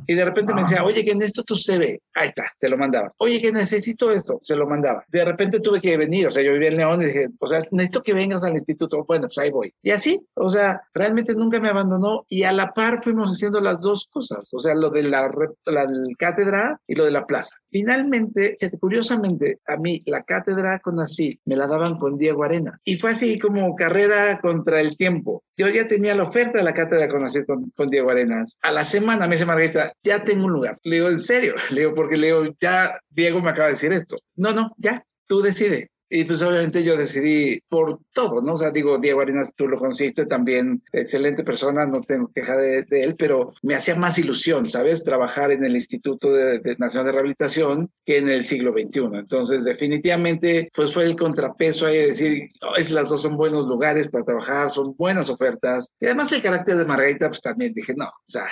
y de repente me decía, oye, que en esto tu CV, ahí está, se lo mandaba. Oye, que necesito esto, se lo mandaba. De repente tuve que venir, o sea, yo vivía en León y dije, o sea, necesito que vengas al instituto. Bueno, pues ahí voy. Y así, o sea, realmente nunca me abandonó y a la par fuimos haciendo las dos cosas, o sea, lo de la, la cátedra y lo de la plaza. Finalmente, curiosamente, a mí la cátedra con así me la daban con Diego Arena. Y fue así como carrera contra el tiempo. Yo ya tenía la oferta de la cátedra con así con, Diego Arenas. A la semana me dice Margarita, ya tengo un lugar. Le digo, ¿en serio? Le digo, porque le digo, ya Diego me acaba de decir esto. No, no, ya, tú decides. Y pues obviamente yo decidí por todo, ¿no? O sea, digo, Diego Arenas, tú lo conociste también, excelente persona, no tengo queja de, de él, pero me hacía más ilusión, ¿sabes? Trabajar en el Instituto de, de, Nacional de Rehabilitación que en el siglo XXI. Entonces, definitivamente, pues fue el contrapeso ahí de decir, oh, es, las dos son buenos lugares para trabajar, son buenas ofertas. Y además el carácter de Margarita, pues también dije, no, o sea,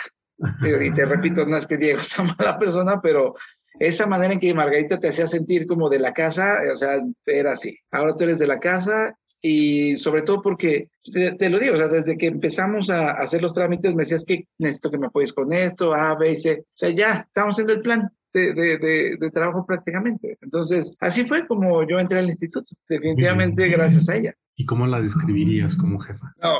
y te repito, no es que Diego sea mala persona, pero esa manera en que Margarita te hacía sentir como de la casa, o sea, era así. Ahora tú eres de la casa y sobre todo porque, te, te lo digo, o sea, desde que empezamos a hacer los trámites me decías que necesito que me apoyes con esto, A, B, C, o sea, ya, estamos haciendo el plan. De, de, de, de, trabajo prácticamente. Entonces, así fue como yo entré al instituto, definitivamente gracias a ella. ¿Y cómo la describirías como jefa? No,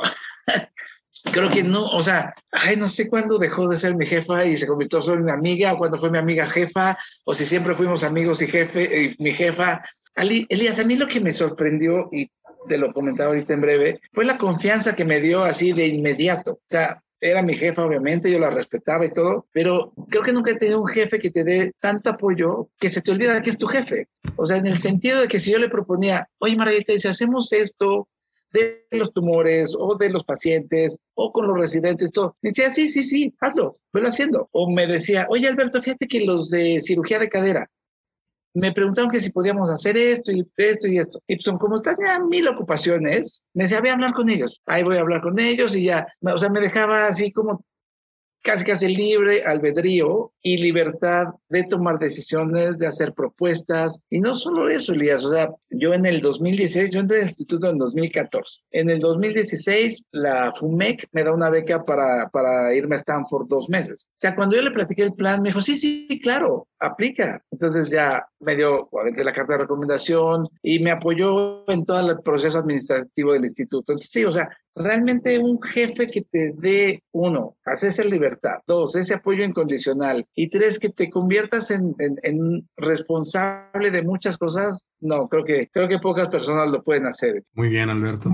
creo que no, o sea, ay, no sé cuándo dejó de ser mi jefa y se convirtió solo en mi amiga, o cuando fue mi amiga jefa, o si siempre fuimos amigos y jefe, y mi jefa. Ali, Elías, a mí lo que me sorprendió, y te lo comentaba ahorita en breve, fue la confianza que me dio así de inmediato. O sea, era mi jefa, obviamente, yo la respetaba y todo, pero creo que nunca he tenido un jefe que te dé tanto apoyo que se te olvida que es tu jefe. O sea, en el sentido de que si yo le proponía, oye, Margarita, si hacemos esto, de los tumores o de los pacientes o con los residentes, todo. Me decía, sí, sí, sí, hazlo, velo haciendo. O me decía, oye, Alberto, fíjate que los de cirugía de cadera me preguntaron que si podíamos hacer esto y esto y esto. Y pues como están ya mil ocupaciones, me decía, voy a hablar con ellos. Ahí voy a hablar con ellos y ya, o sea, me dejaba así como casi casi libre albedrío y libertad de tomar decisiones, de hacer propuestas. Y no solo eso, Elías, o sea, yo en el 2016, yo entré al instituto en 2014. En el 2016, la FUMEC me da una beca para, para irme a Stanford dos meses. O sea, cuando yo le platiqué el plan, me dijo, sí, sí, claro, aplica. Entonces ya me dio obviamente la carta de recomendación y me apoyó en todo el proceso administrativo del instituto. Entonces, sí, o sea, realmente un jefe que te dé, uno, hacer esa libertad, dos, ese apoyo incondicional y tres, que te conviertas en, en, en, responsable de muchas cosas, no, creo que, creo que pocas personas lo pueden hacer. Muy bien, Alberto.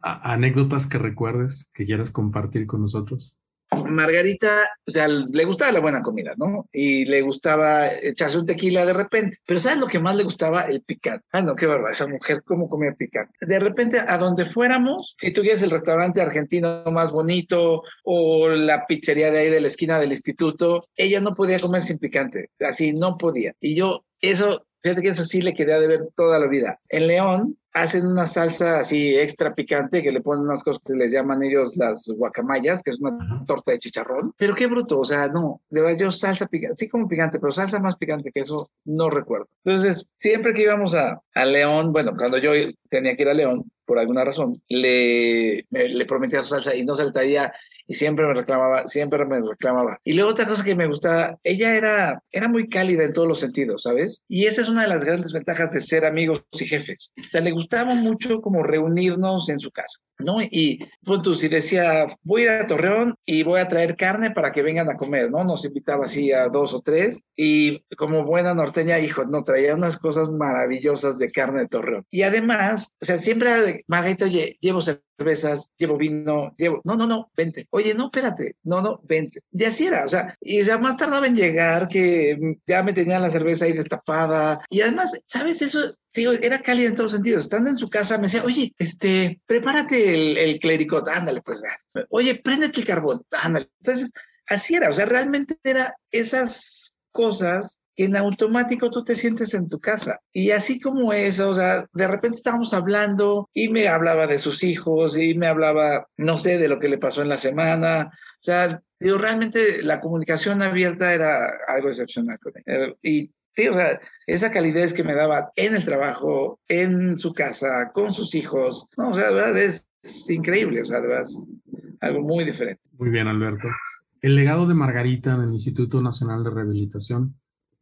¿Anécdotas que recuerdes que quieras compartir con nosotros? Margarita, o sea, le gustaba la buena comida, ¿no? Y le gustaba echarse un tequila de repente. Pero ¿sabes lo que más le gustaba? El picante. Ah, no, qué verdad, esa mujer, ¿cómo comía picante? De repente, a donde fuéramos, si tú quieres el restaurante argentino más bonito o la pizzería de ahí de la esquina del instituto, ella no podía comer sin picante. Así, no podía. Y yo, eso, fíjate que eso sí le quería de ver toda la vida. En León, hacen una salsa así extra picante que le ponen unas cosas que les llaman ellos las guacamayas, que es una torta de chicharrón. Pero qué bruto, o sea, no, de verdad yo salsa picante, sí como picante, pero salsa más picante que eso no recuerdo. Entonces, siempre que íbamos a, a León, bueno, cuando yo tenía que ir a León, por alguna razón, le, le prometía su salsa y no traía y siempre me reclamaba, siempre me reclamaba. Y luego otra cosa que me gustaba, ella era, era muy cálida en todos los sentidos, ¿sabes? Y esa es una de las grandes ventajas de ser amigos y jefes. O sea, le gustaba mucho como reunirnos en su casa. ¿no? Y punto, si decía, voy a ir a Torreón y voy a traer carne para que vengan a comer, ¿no? Nos invitaba así a dos o tres y como buena norteña, hijo, no, traía unas cosas maravillosas de carne de Torreón. Y además, o sea, siempre, Margarita, oye, llevo cervezas, llevo vino, llevo, no, no, no, vente. Oye, no, espérate, no, no, vente. Y así era, o sea, y ya más tardaba en llegar que ya me tenían la cerveza ahí destapada. Y además, ¿sabes? Eso, digo, era cálida en todos sentidos. Estando en su casa, me decía, oye, este, prepárate el, el clericot, ándale, pues, oye, préndete el carbón, ándale. Entonces, así era, o sea, realmente era esas cosas que en automático tú te sientes en tu casa. Y así como eso, o sea, de repente estábamos hablando y me hablaba de sus hijos y me hablaba, no sé, de lo que le pasó en la semana. O sea, digo, realmente la comunicación abierta era algo excepcional con él. Y Sí, o sea, esa calidez que me daba en el trabajo, en su casa, con sus hijos, no, o sea, de verdad es, increíble, o sea, de verdad es algo muy diferente. Muy bien, Alberto. El legado de Margarita en el Instituto Nacional de Rehabilitación,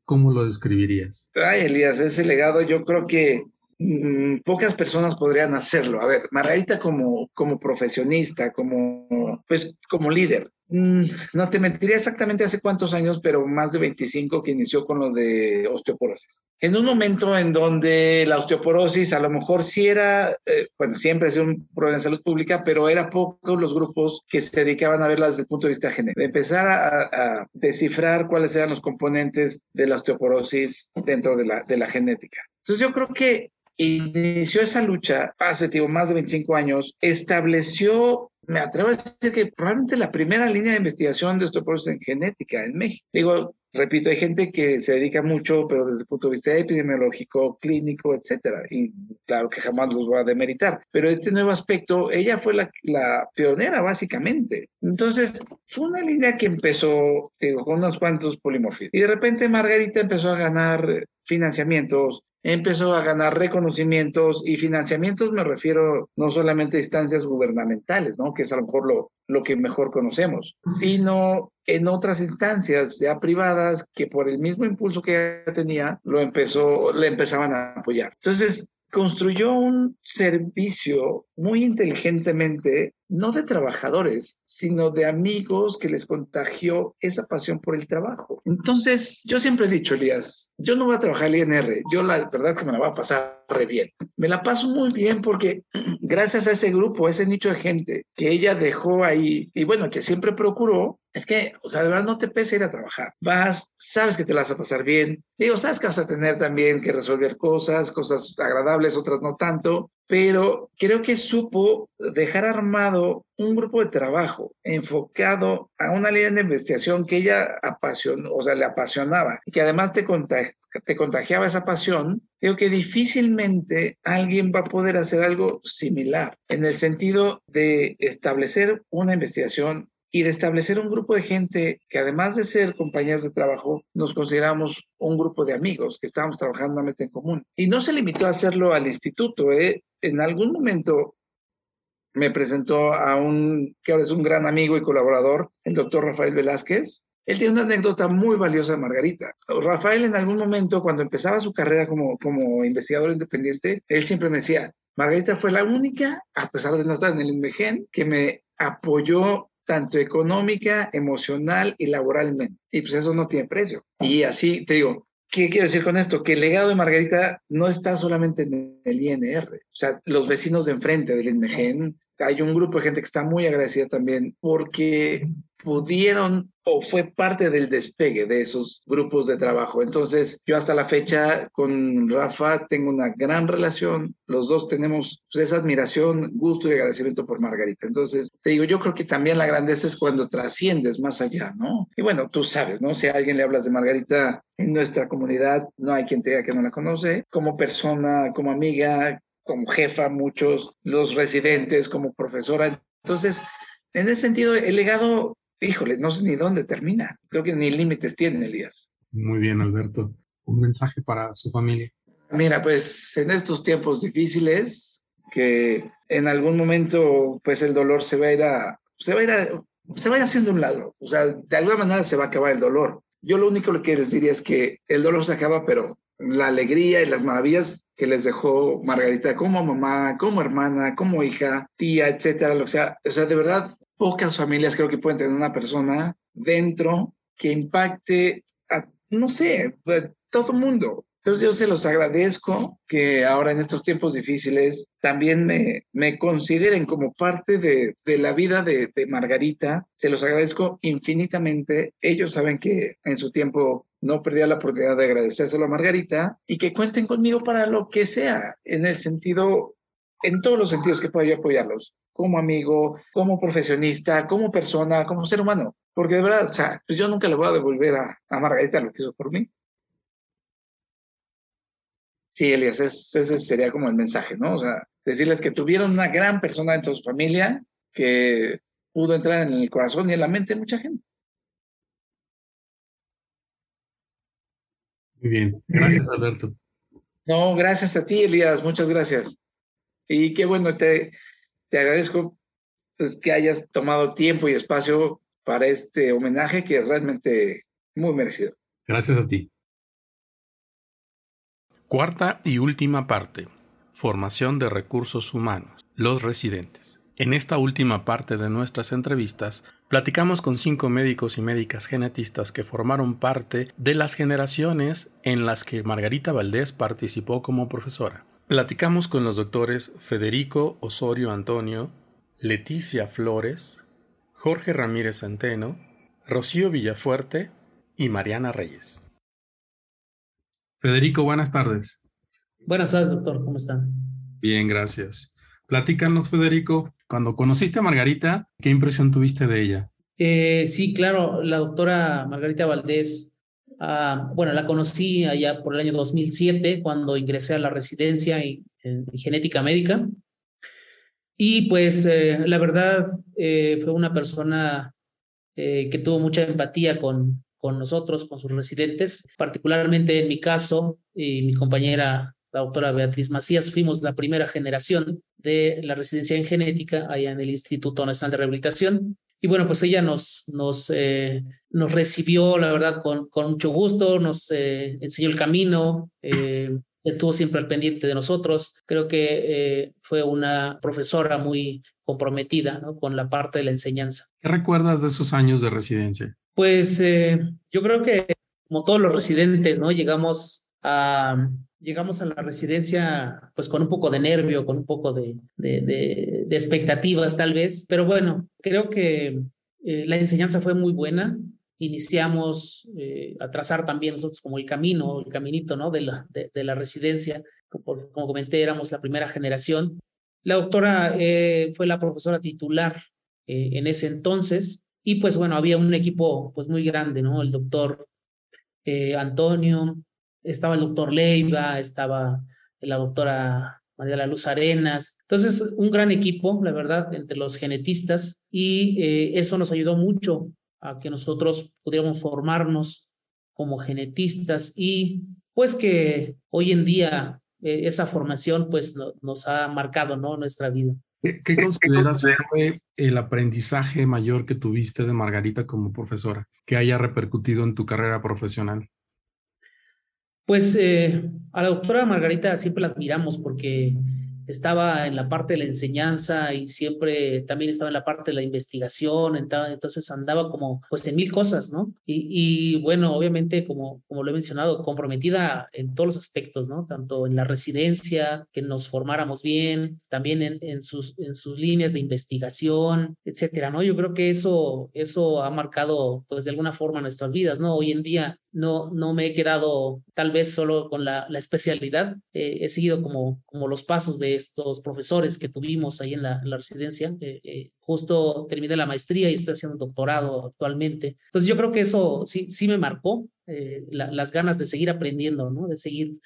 ¿cómo lo describirías? Ay, Elías, ese legado yo creo que mmm, pocas personas podrían hacerlo. A ver, Margarita como, como profesionista, como, pues, como líder, Mm, no te mentiría exactamente hace cuántos años, pero más de 25 que inició con lo de osteoporosis. En un momento en donde la osteoporosis a lo mejor sí era, eh, bueno, siempre ha sido un problema de salud pública, pero era pocos los grupos que se dedicaban a verla desde el punto de vista genético. Empezar a, a, descifrar cuáles eran los componentes de la osteoporosis dentro de la, de la genética. Entonces yo creo que inició esa lucha hace digo, más de 25 años, estableció me atrevo a decir que probablemente la primera línea de investigación de osteoporosis en genética en México. Digo, repito, hay gente que se dedica mucho, pero desde el punto de vista epidemiológico, clínico, etcétera. Y claro que jamás los voy a demeritar. Pero este nuevo aspecto, ella fue la, la pionera, básicamente. Entonces, fue una línea que empezó, digo, con unos cuantos polimorfismos. Y de repente Margarita empezó a ganar financiamientos, empezó a ganar reconocimientos y financiamientos, me refiero no solamente a instancias gubernamentales, ¿no? que es a lo mejor lo, lo que mejor conocemos, sino en otras instancias ya privadas que por el mismo impulso que ella tenía, lo empezó, le empezaban a apoyar. Entonces, construyó un servicio muy inteligentemente, no de trabajadores, sino de amigos que les contagió esa pasión por el trabajo. Entonces, yo siempre he dicho, Elías, yo no voy a trabajar el INR, yo la verdad es que me la voy a pasar re bien. Me la paso muy bien porque gracias a ese grupo, a ese nicho de gente que ella dejó ahí y bueno, que siempre procuró, es que, o sea, de verdad no te pesa ir a trabajar. Vas, sabes que te la vas a pasar bien. Digo, sabes que vas a tener también que resolver cosas, cosas agradables, otras no tanto, pero creo que supo dejar armado un grupo de trabajo enfocado a una línea de investigación que ella apasionó, o sea, le apasionaba y que además te, te contagiaba esa pasión. Creo que difícilmente alguien va a poder hacer algo similar en el sentido de establecer una investigación y de establecer un grupo de gente que además de ser compañeros de trabajo, nos consideramos un grupo de amigos que estábamos trabajando meta en común. Y no se limitó a hacerlo al instituto. ¿eh? En algún momento me presentó a un, que ahora es un gran amigo y colaborador, el doctor Rafael Velázquez. Él tiene una anécdota muy valiosa de Margarita. Rafael en algún momento, cuando empezaba su carrera como, como investigador independiente, él siempre me decía, Margarita fue la única, a pesar de no estar en el INMEGEN, que me apoyó tanto económica, emocional y laboralmente. Y pues eso no tiene precio. Y así te digo, ¿qué quiero decir con esto? Que el legado de Margarita no está solamente en el INR. O sea, los vecinos de enfrente del INMEGEN, hay un grupo de gente que está muy agradecida también porque pudieron o fue parte del despegue de esos grupos de trabajo. Entonces, yo hasta la fecha con Rafa tengo una gran relación. Los dos tenemos pues, esa admiración, gusto y agradecimiento por Margarita. Entonces, te digo, yo creo que también la grandeza es cuando trasciendes más allá, ¿no? Y bueno, tú sabes, ¿no? Si a alguien le hablas de Margarita en nuestra comunidad, no hay quien te diga que no la conoce. Como persona, como amiga, como jefa, muchos los residentes como profesora. Entonces, en ese sentido, el legado, híjole, no sé ni dónde termina. Creo que ni límites tiene, Elías. Muy bien, Alberto. Un mensaje para su familia. Mira, pues en estos tiempos difíciles, que en algún momento, pues el dolor se va a ir a, se va a ir a, se va a ir haciendo un lado. O sea, de alguna manera se va a acabar el dolor. Yo lo único que les diría es que el dolor se acaba, pero la alegría y las maravillas que les dejó Margarita como mamá, como hermana, como hija, tía, etcétera, lo que sea. O sea, de verdad, pocas familias creo que pueden tener una persona dentro que impacte a, no sé, a todo el mundo. Entonces yo se los agradezco que ahora en estos tiempos difíciles también me, me consideren como parte de, de la vida de, de, Margarita. Se los agradezco infinitamente. Ellos saben que en su tiempo no perdía la oportunidad de agradecérselo a Margarita y que cuenten conmigo para lo que sea, en el sentido, en todos los sentidos que pueda yo apoyarlos, como amigo, como profesionista, como persona, como ser humano. Porque de verdad, o sea, pues yo nunca le voy a devolver a, a Margarita lo que hizo por mí. Sí, Elias, ese sería como el mensaje, ¿no? O sea, decirles que tuvieron una gran persona dentro de su familia que pudo entrar en el corazón y en la mente de mucha gente. Muy bien, gracias Alberto. No, gracias a ti, Elías, muchas gracias. Y qué bueno, te, te agradezco pues, que hayas tomado tiempo y espacio para este homenaje que es realmente muy merecido. Gracias a ti. Cuarta y última parte. Formación de recursos humanos. Los residentes. En esta última parte de nuestras entrevistas, platicamos con cinco médicos y médicas genetistas que formaron parte de las generaciones en las que Margarita Valdés participó como profesora. Platicamos con los doctores Federico Osorio Antonio, Leticia Flores, Jorge Ramírez Centeno, Rocío Villafuerte y Mariana Reyes. Federico, buenas tardes. Buenas tardes, doctor. ¿Cómo están? Bien, gracias. Platícanos, Federico, cuando conociste a Margarita, ¿qué impresión tuviste de ella? Eh, sí, claro, la doctora Margarita Valdés, uh, bueno, la conocí allá por el año 2007, cuando ingresé a la residencia en, en genética médica. Y pues eh, la verdad eh, fue una persona eh, que tuvo mucha empatía con, con nosotros, con sus residentes, particularmente en mi caso y mi compañera, la doctora Beatriz Macías, fuimos la primera generación de la residencia en genética allá en el Instituto Nacional de Rehabilitación. Y bueno, pues ella nos, nos, eh, nos recibió, la verdad, con, con mucho gusto, nos eh, enseñó el camino, eh, estuvo siempre al pendiente de nosotros. Creo que fue una profesora muy comprometida ¿no? con la parte de la enseñanza. ¿Qué recuerdas de esos años de residencia? Pues eh, yo creo que como todos los residentes, ¿no? Llegamos a, llegamos a la residencia pues con un poco de nervio, con un poco de, expectativas tal vez, pero bueno, creo que eh, la enseñanza fue muy buena. Iniciamos eh, a trazar también nosotros como el camino, el caminito, ¿no? De la, de, la residencia. Como, como, comenté, éramos la primera generación. La doctora eh, fue la profesora titular en ese entonces y pues bueno, había un equipo pues muy grande, ¿no? El doctor Antonio, estaba el doctor Leiva, estaba la doctora María la Luz Arenas. Entonces, un gran equipo, la verdad, entre los genetistas y eh, eso nos ayudó mucho a que nosotros pudiéramos formarnos como genetistas y pues que hoy en día eh, esa formación pues no, nos ha marcado, ¿no? Nuestra vida. ¿Qué, consideras el aprendizaje mayor que tuviste de Margarita como profesora, que haya repercutido en tu carrera profesional? Pues eh, a la doctora Margarita siempre la admiramos porque estaba en la parte de la enseñanza y siempre también estaba en la parte de la investigación, entonces andaba como pues en mil cosas, ¿no? Y, y, bueno, obviamente como, como lo he mencionado, comprometida en todos los aspectos, ¿no? Tanto en la residencia, que nos formáramos bien, también en, en, sus, en sus líneas de investigación, etcétera, ¿no? Yo creo que eso, eso ha marcado pues de alguna forma nuestras vidas, ¿no? Hoy en día no, no me he quedado tal vez solo con la, la especialidad, eh, he seguido como, como los pasos de estos profesores que tuvimos ahí en la, en la residencia. Eh, eh, justo terminé la maestría y estoy haciendo un doctorado actualmente. Entonces yo creo que eso sí, sí me marcó la, las ganas de seguir aprendiendo, ¿no? de seguir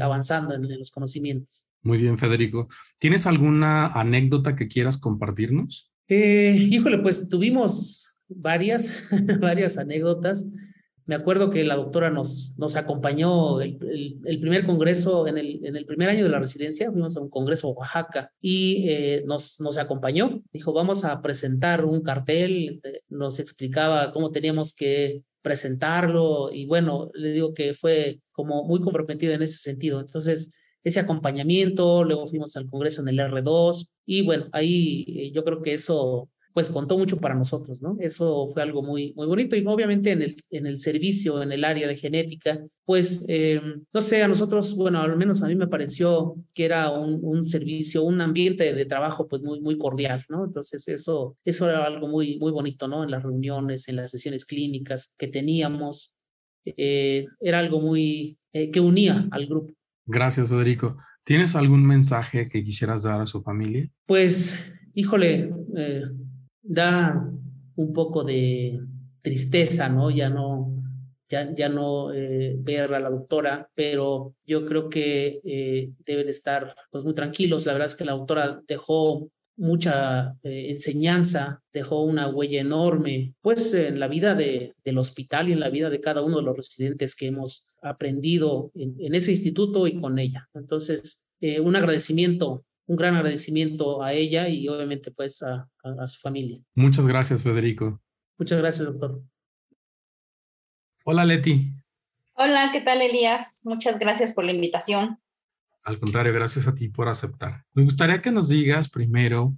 avanzando en, en, los conocimientos. Muy bien, Federico. ¿Tienes alguna anécdota que quieras compartirnos? Eh, híjole, pues tuvimos varias, varias anécdotas. Me acuerdo que la doctora nos, acompañó el, primer congreso, en el, primer año de la residencia, fuimos a un congreso Oaxaca y eh, nos, nos acompañó. Dijo, vamos a presentar un cartel, eh, nos explicaba cómo teníamos que presentarlo y bueno, le digo que fue como muy comprometido en ese sentido. Entonces, ese acompañamiento, luego fuimos al Congreso en el R2 y bueno, ahí eh, yo creo que eso pues contó mucho para nosotros, ¿no? Eso fue algo muy, muy bonito y obviamente en el, en el servicio, en el área de genética, pues, eh, no sé, a nosotros, bueno, al menos a mí me pareció que era un, un servicio, un ambiente de trabajo pues muy, muy cordial, ¿no? Entonces eso, eso era algo muy, muy bonito, ¿no? En las reuniones, en las sesiones clínicas que teníamos, eh, era algo muy, eh, que unía al grupo. Gracias, Federico. ¿Tienes algún mensaje que quisieras dar a su familia? Pues, híjole, da un poco de tristeza, ¿no? Ya no, ya, ya no eh, ver a la doctora, pero yo creo que eh, deben estar pues, muy tranquilos. La verdad es que la doctora dejó mucha eh, enseñanza, dejó una huella enorme, pues en la vida de, del hospital y en la vida de cada uno de los residentes que hemos aprendido en, en ese instituto y con ella. Entonces, un agradecimiento un gran agradecimiento a ella y obviamente pues a, a, su familia. Muchas gracias, Federico. Muchas gracias, doctor. Hola, Leti. Hola, ¿qué tal, Elías? Muchas gracias por la invitación. Al contrario, gracias a ti por aceptar. Me gustaría que nos digas primero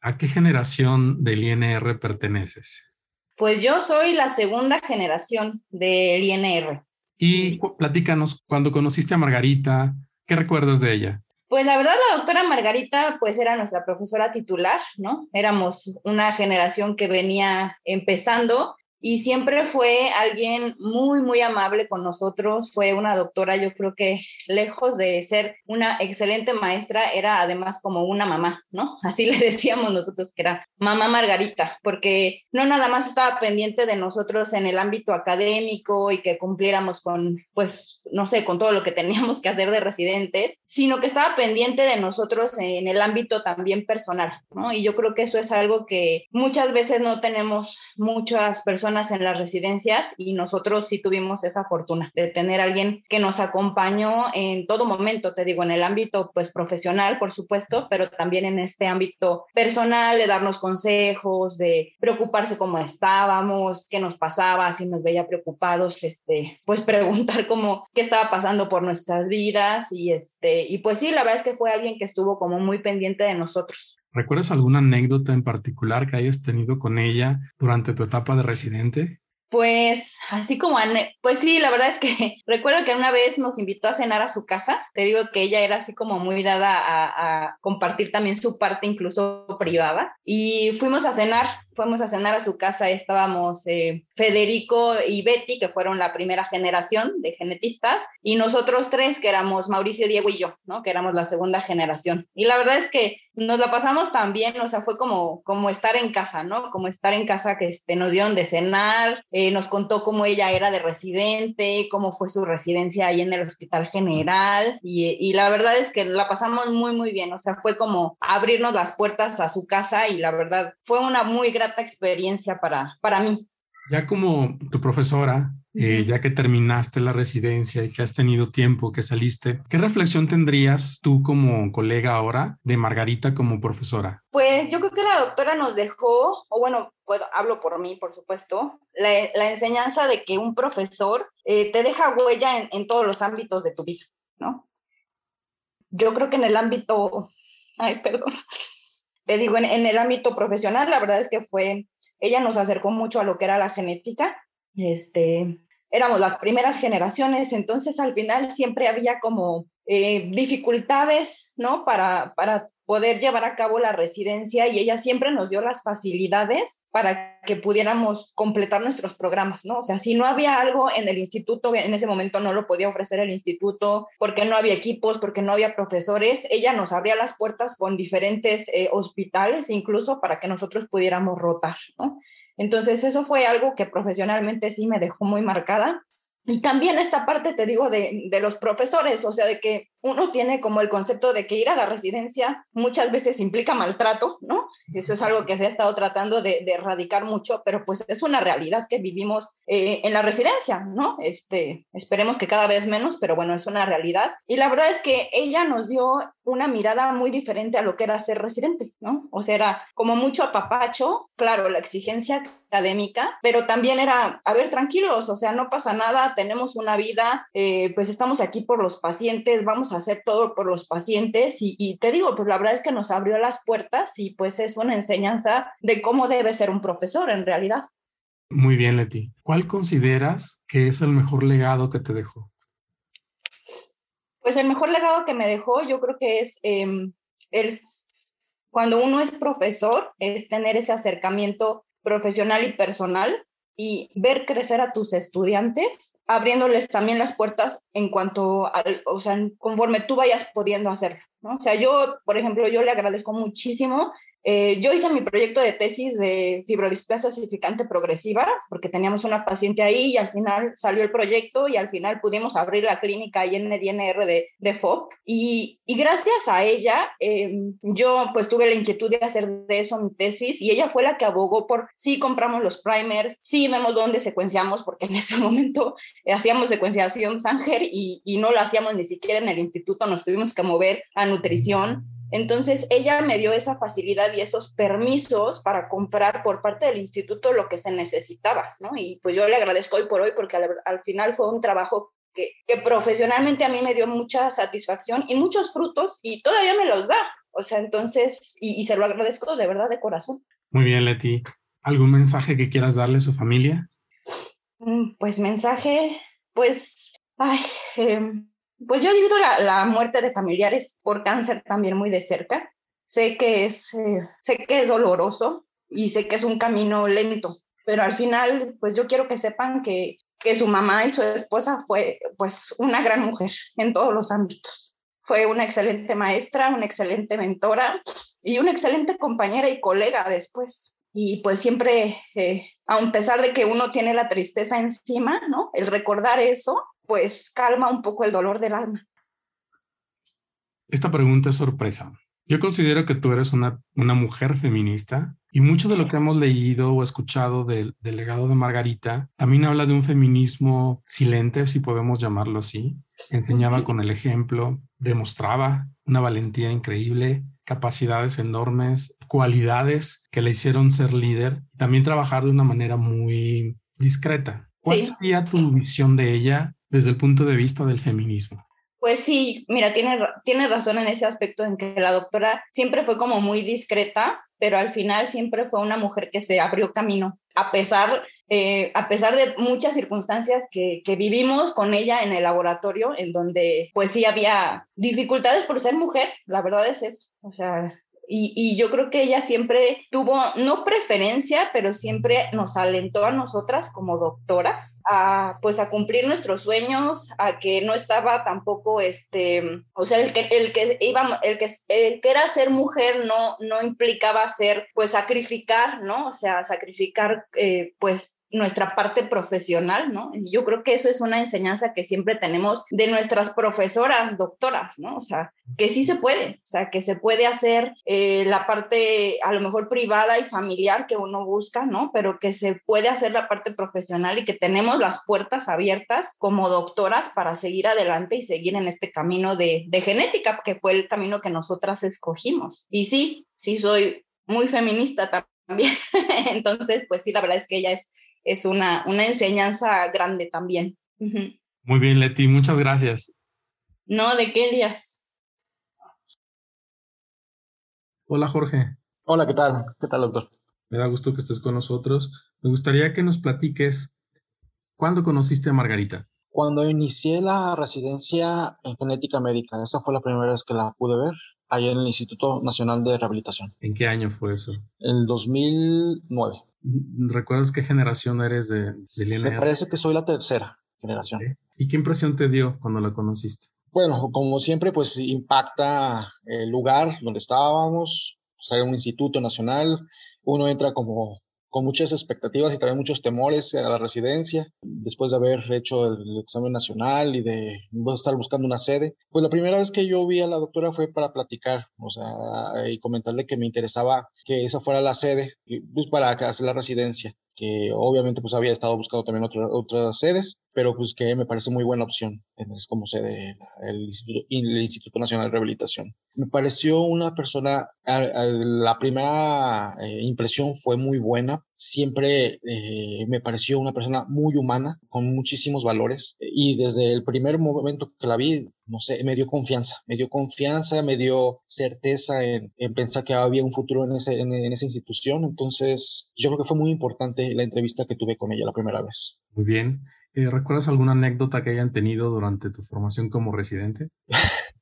a qué generación del INR perteneces. Pues yo soy la segunda generación del INR. Y platícanos, cuando conociste a Margarita, ¿qué recuerdas de ella? Pues la verdad, la doctora Margarita, pues era nuestra profesora titular, ¿no? Éramos una generación que venía empezando y siempre fue alguien muy, muy amable con nosotros. Fue una doctora, yo creo que lejos de ser una excelente maestra, era además como una mamá, ¿no? Así le decíamos nosotros que era mamá Margarita, porque no nada más estaba pendiente de nosotros en el ámbito académico y que cumpliéramos con, pues, no sé, con todo lo que teníamos que hacer de residentes, sino que estaba pendiente de nosotros en el ámbito también personal, ¿no? Y yo creo que eso es algo que muchas veces no tenemos muchas personas en las residencias y nosotros sí tuvimos esa fortuna de tener alguien que nos acompañó en todo momento, te digo, en el ámbito pues profesional, por supuesto, pero también en este ámbito personal, de darnos consejos, de preocuparse cómo estábamos, qué nos pasaba, si nos veía preocupados, este, pues preguntar cómo, qué estaba pasando por nuestras vidas y este, y pues sí, la verdad es que fue alguien que estuvo como muy pendiente de nosotros. ¿Recuerdas alguna anécdota en particular que hayas tenido con ella durante tu etapa de residente? Pues así como, pues sí, la verdad es que recuerdo que una vez nos invitó a cenar a su casa. Te digo que ella era así como muy dada a, compartir también su parte incluso privada. Y fuimos a cenar, fuimos a cenar a su casa. Estábamos eh, Federico y Betty, que fueron la primera generación de genetistas, y nosotros tres, que éramos Mauricio, Diego y yo, ¿no? Que éramos la segunda generación. Y la verdad es que nos la pasamos tan bien, o sea, fue como, como estar en casa, ¿no? Como estar en casa que este, nos dieron de cenar, eh, nos contó cómo ella era de residente, cómo fue su residencia ahí en el Hospital General, y, y, la verdad es que la pasamos muy, muy bien, o sea, fue como abrirnos las puertas a su casa y la verdad fue una muy grata experiencia para, para mí. Ya como tu profesora, eh, ya que terminaste la residencia y que has tenido tiempo que saliste, ¿qué reflexión tendrías tú como colega ahora de Margarita como profesora? Pues yo creo que la doctora nos dejó, o bueno, puedo, hablo por mí, por supuesto, la, enseñanza de que un profesor eh, te deja huella en, en todos los ámbitos de tu vida, ¿no? Yo creo que en el ámbito, ay, perdón, te digo, en, en el ámbito profesional, la verdad es que fue, ella nos acercó mucho a lo que era la genética, este, éramos las primeras generaciones, entonces al final siempre había como eh, dificultades, ¿no? Para, para poder llevar a cabo la residencia y ella siempre nos dio las facilidades para que pudiéramos completar nuestros programas, ¿no? O sea, si no había algo en el instituto, en ese momento no lo podía ofrecer el instituto porque no había equipos, porque no había profesores, ella nos abría las puertas con diferentes eh, hospitales incluso para que nosotros pudiéramos rotar, ¿no? Entonces, eso fue algo que profesionalmente sí me dejó muy marcada. Y también esta parte, te digo, de, de, los profesores, o sea, de que uno tiene como el concepto de que ir a la residencia muchas veces implica maltrato, ¿no? Eso es algo que se ha estado tratando de, erradicar mucho, pero pues es una realidad que vivimos eh, en la residencia, ¿no? Este, esperemos que cada vez menos, pero bueno, es una realidad. Y la verdad es que ella nos dio una mirada muy diferente a lo que era ser residente, ¿no? O sea, era como mucho apapacho, claro, la exigencia académica, pero también era, a ver, tranquilos, o sea, no pasa nada, tenemos una vida, eh, pues estamos aquí por los pacientes, vamos a hacer todo por los pacientes y, y, te digo, pues la verdad es que nos abrió las puertas y pues es una enseñanza de cómo debe ser un profesor en realidad. Muy bien, Leti. ¿Cuál consideras que es el mejor legado que te dejó? Pues el mejor legado que me dejó yo creo que es el, em, cuando uno es profesor, es tener ese acercamiento profesional y personal y ver crecer a tus estudiantes, abriéndoles también las puertas en cuanto al, o sea, conforme tú vayas pudiendo hacerlo, ¿no? O sea, yo, por ejemplo, yo le agradezco muchísimo eh, yo hice mi proyecto de tesis de fibrodisplasia osificante progresiva porque teníamos una paciente ahí y al final salió el proyecto y al final pudimos abrir la clínica ahí en el INR de, de FOP y, y gracias a ella em, yo pues tuve la inquietud de hacer de eso mi tesis y ella fue la que abogó por sí compramos los primers, sí vemos dónde secuenciamos porque en ese momento hacíamos secuenciación Sanger y, y no lo hacíamos ni siquiera en el instituto, nos tuvimos que mover a nutrición entonces, ella me dio esa facilidad y esos permisos para comprar por parte del instituto lo que se necesitaba, ¿no? Y pues yo le agradezco hoy por hoy porque al, final fue un trabajo que, profesionalmente a mí me dio mucha satisfacción y muchos frutos y todavía me los da. O sea, entonces, y, y se lo agradezco de verdad de corazón. Muy bien, Leti. ¿Algún mensaje que quieras darle a su familia? Mm, pues mensaje, pues, ay, eh, pues yo he vivido la, muerte de familiares por cáncer también muy de cerca. Sé que es, eh, sé que es doloroso y sé que es un camino lento, pero al final, pues yo quiero que sepan que, que su mamá y su esposa fue pues una gran mujer en todos los ámbitos. Fue una excelente maestra, una excelente mentora y una excelente compañera y colega después. Y pues siempre, eh, a pesar de que uno tiene la tristeza encima, ¿no? El recordar eso pues calma un poco el dolor del alma. Esta pregunta es sorpresa. Yo considero que tú eres una, una mujer feminista y mucho de lo que hemos leído o escuchado del, del, legado de Margarita también habla de un feminismo silente, si podemos llamarlo así. Enseñaba con el ejemplo, demostraba una valentía increíble, capacidades enormes, cualidades que le hicieron ser líder y también trabajar de una manera muy discreta. ¿Cuál sería tu visión de ella desde el punto de vista del feminismo. Pues sí, mira, tiene, tiene razón en ese aspecto en que la doctora siempre fue como muy discreta, pero al final siempre fue una mujer que se abrió camino, a pesar, eh, a pesar de muchas circunstancias que, vivimos con ella en el laboratorio, en donde pues sí había dificultades por ser mujer, la verdad es eso, o sea, y, yo creo que ella siempre tuvo, no preferencia, pero siempre nos alentó a nosotras como doctoras a, pues, a cumplir nuestros sueños, a que no estaba tampoco, este, o sea, el que, el que iba, el que, el que era ser mujer no, no implicaba ser, pues, sacrificar, ¿no? O sea, sacrificar, eh, pues, nuestra parte profesional, ¿no? Yo creo que eso es una enseñanza que siempre tenemos de nuestras profesoras, doctoras, ¿no? O sea, que sí se puede, o sea, que se puede hacer eh, la parte a lo mejor privada y familiar que uno busca, ¿no? Pero que se puede hacer la parte profesional y que tenemos las puertas abiertas como doctoras para seguir adelante y seguir en este camino de, de genética, que fue el camino que nosotras escogimos. Y sí, sí soy muy feminista también. Entonces, pues sí, la verdad es que ella es es una, una enseñanza grande también. Muy bien, Leti, muchas gracias. No, ¿de qué, Elías? Hola, Jorge. Hola, ¿qué tal? ¿Qué tal, doctor? Me da gusto que estés con nosotros. Me gustaría que nos platiques, ¿cuándo conociste a Margarita? Cuando inicié la residencia en genética médica, esa fue la primera vez que la pude ver, allá en el Instituto Nacional de Rehabilitación. ¿En qué año fue eso? En 2009. ¿Recuerdas qué generación eres de, de Me parece que soy la tercera generación. ¿Y qué impresión te dio cuando la conociste? Bueno, como siempre, pues impacta el lugar donde estábamos, o sea, un instituto nacional, uno entra como, con muchas expectativas y también muchos temores a la residencia, después de haber hecho el examen nacional y de estar buscando una sede. Pues la primera vez que yo vi a la doctora fue para platicar, o sea, y comentarle que me interesaba que esa fuera la sede, pues para hacer la residencia que obviamente pues había estado buscando también otras sedes, pero pues que me parece muy buena opción tener como sede el Instituto, Nacional de Rehabilitación. Me pareció una persona, la primera eh, impresión fue muy buena, siempre eh, me pareció una persona muy humana, con muchísimos valores, y desde el primer momento que la vi, no sé, me dio confianza, me dio confianza, me dio certeza en, pensar que había un futuro en, ese, en, esa institución. Entonces, yo creo que fue muy importante la entrevista que tuve con ella la primera vez. Muy bien. Eh, ¿Recuerdas alguna anécdota que hayan tenido durante tu formación como residente?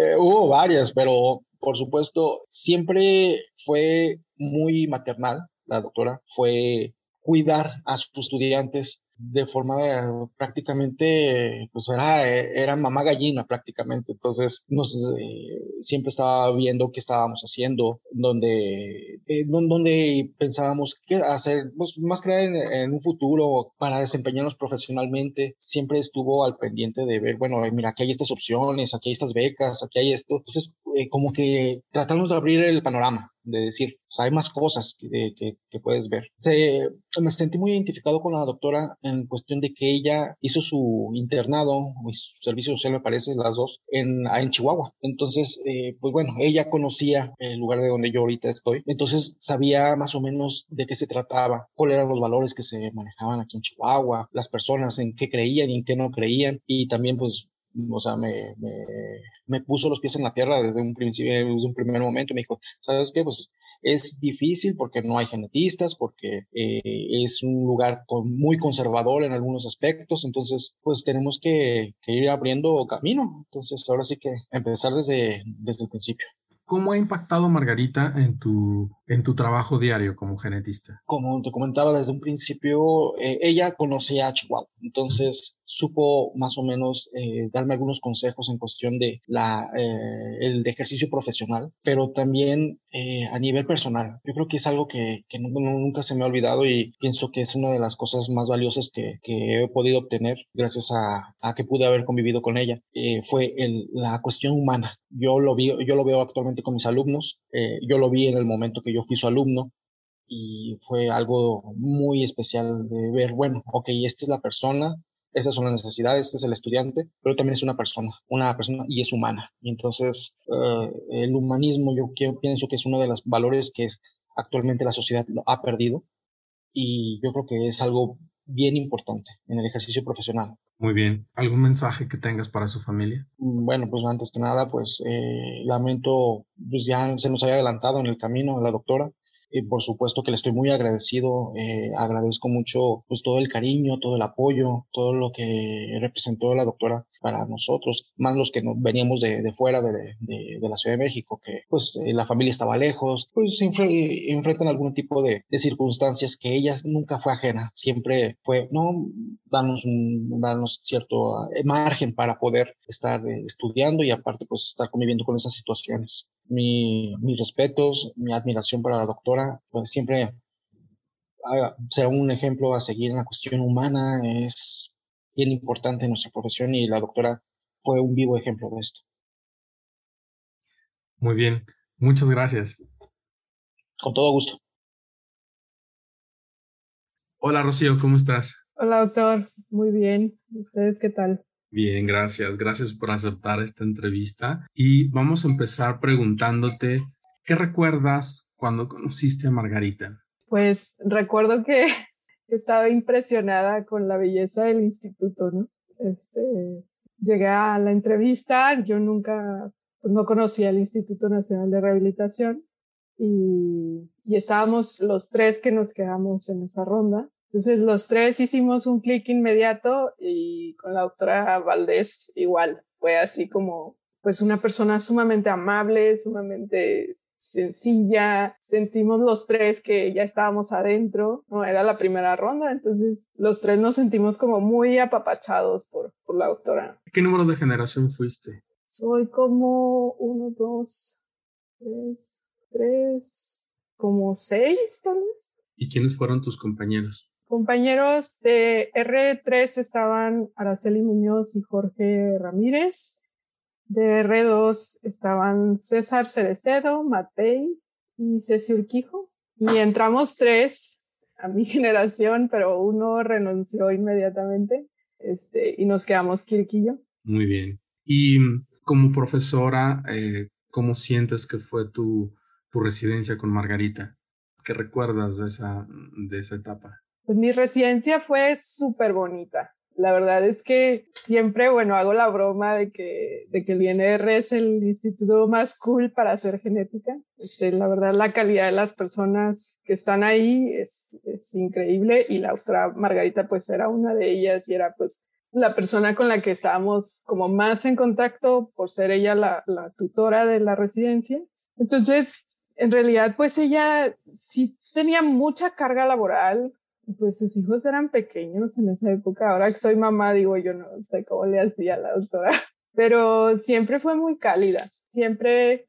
Eh, hubo varias, pero por supuesto, siempre fue muy maternal la doctora, fue cuidar a sus estudiantes de forma eh, prácticamente, pues era, era mamá gallina prácticamente. Entonces, nos, eh, siempre estaba viendo qué estábamos haciendo, donde, eh, pensábamos qué hacer, pues, más que en, en, un futuro para desempeñarnos profesionalmente. Siempre estuvo al pendiente de ver, bueno, mira, aquí hay estas opciones, aquí hay estas becas, aquí hay esto. Entonces, como que tratamos de abrir el panorama de decir, hay más cosas que, que, puedes ver. Se, me sentí muy identificado con la doctora en cuestión de que ella hizo su internado y su servicio social, me parece, las dos, en, en Chihuahua. Entonces, eh, pues bueno, ella conocía el lugar de donde yo ahorita estoy, entonces sabía más o menos de qué se trataba, cuáles eran los valores que se manejaban aquí en Chihuahua, las personas en qué creían y en qué no creían, y también pues o sea, me, me, puso los pies en la tierra desde un principio, desde un primer momento. Me dijo, ¿sabes qué? Pues es difícil porque no hay genetistas, porque eh, es un lugar muy conservador en algunos aspectos, entonces pues tenemos que, que, ir abriendo camino. Entonces ahora sí que empezar desde, desde el principio. ¿Cómo ha impactado Margarita en tu, en tu trabajo diario como genetista? Como te comentaba desde un principio, eh, ella conocía a Chihuahua, entonces supo más o menos eh, darme algunos consejos en cuestión de la, eh, el ejercicio profesional, pero también a nivel personal. Yo creo que es algo que, que nunca se me ha olvidado y pienso que es una de las cosas más valiosas que, que he podido obtener gracias a, a, que pude haber convivido con ella. fue el, la cuestión humana. Yo lo, vi, yo lo veo actualmente con mis alumnos, yo lo vi en el momento que yo fui su alumno y fue algo muy especial de ver, bueno, ok, esta es la persona, estas son las necesidades, este es el estudiante, pero también es una persona, una persona y es humana. Y entonces eh, el humanismo yo, pienso que es uno de los valores que es, actualmente la sociedad ha perdido y yo creo que es algo bien importante en el ejercicio profesional. Muy bien. ¿Algún mensaje que tengas para su familia? Mm, bueno, pues antes que nada, pues eh, lamento, pues ya se nos haya adelantado en el camino la doctora. Y por supuesto que le estoy muy agradecido, eh, agradezco mucho pues todo el cariño, todo el apoyo, todo lo que representó la doctora para nosotros, más los que veníamos de, de fuera de, de, la Ciudad de México, que pues eh, la familia estaba lejos, pues enfrentan algún tipo de, circunstancias que ella nunca fue ajena, siempre fue, no, darnos, darnos cierto eh, margen para poder estar eh, estudiando y aparte pues estar conviviendo con esas situaciones. Mi, mis respetos, mi admiración para la doctora, pues siempre ah, será un ejemplo a seguir en la cuestión humana, es bien importante en nuestra profesión y la doctora fue un vivo ejemplo de esto. Muy bien, muchas gracias. Con todo gusto. Hola Rocío, ¿cómo estás? Hola doctor, muy bien. ¿Ustedes qué tal? Bien, gracias. Gracias por aceptar esta entrevista. Y vamos a empezar preguntándote, ¿qué recuerdas cuando conociste a Margarita? Pues recuerdo que estaba impresionada con la belleza del instituto, ¿no? Este, llegué a la entrevista, yo nunca, pues no conocía el Instituto Nacional de Rehabilitación y, y estábamos los tres que nos quedamos en esa ronda. Entonces los tres hicimos un clic inmediato y con la doctora Valdés igual, fue así como pues una persona sumamente amable, sumamente sencilla, sentimos los tres que ya estábamos adentro, no era la primera ronda, entonces los tres nos sentimos como muy apapachados por, por la doctora. ¿Qué número de generación fuiste? Soy como uno, dos, tres, tres, como seis tal vez. ¿Y quiénes fueron tus compañeros? Compañeros de R3 estaban Araceli Muñoz y Jorge Ramírez. De R2 estaban César Cerecedo, Matei y Ceci Urquijo. Y entramos tres a mi generación, pero uno renunció inmediatamente este, y nos quedamos Kirquillo. Muy bien. Y como profesora, eh, ¿cómo sientes que fue tu, tu residencia con Margarita? ¿Qué recuerdas de esa, de esa etapa? Pues mi residencia fue súper bonita. La verdad es que siempre, bueno, hago la broma de que, de que el INR es el instituto más cool para hacer genética. Este, la verdad, la calidad de las personas que están ahí es, es increíble y la doctora Margarita pues era una de ellas y era pues la persona con la que estábamos como más en contacto por ser ella la, la tutora de la residencia. Entonces, en realidad, pues ella sí tenía mucha carga laboral, pues sus hijos eran pequeños en esa época. Ahora que soy mamá, digo, yo no sé cómo le hacía a la doctora, pero siempre fue muy cálida. Siempre,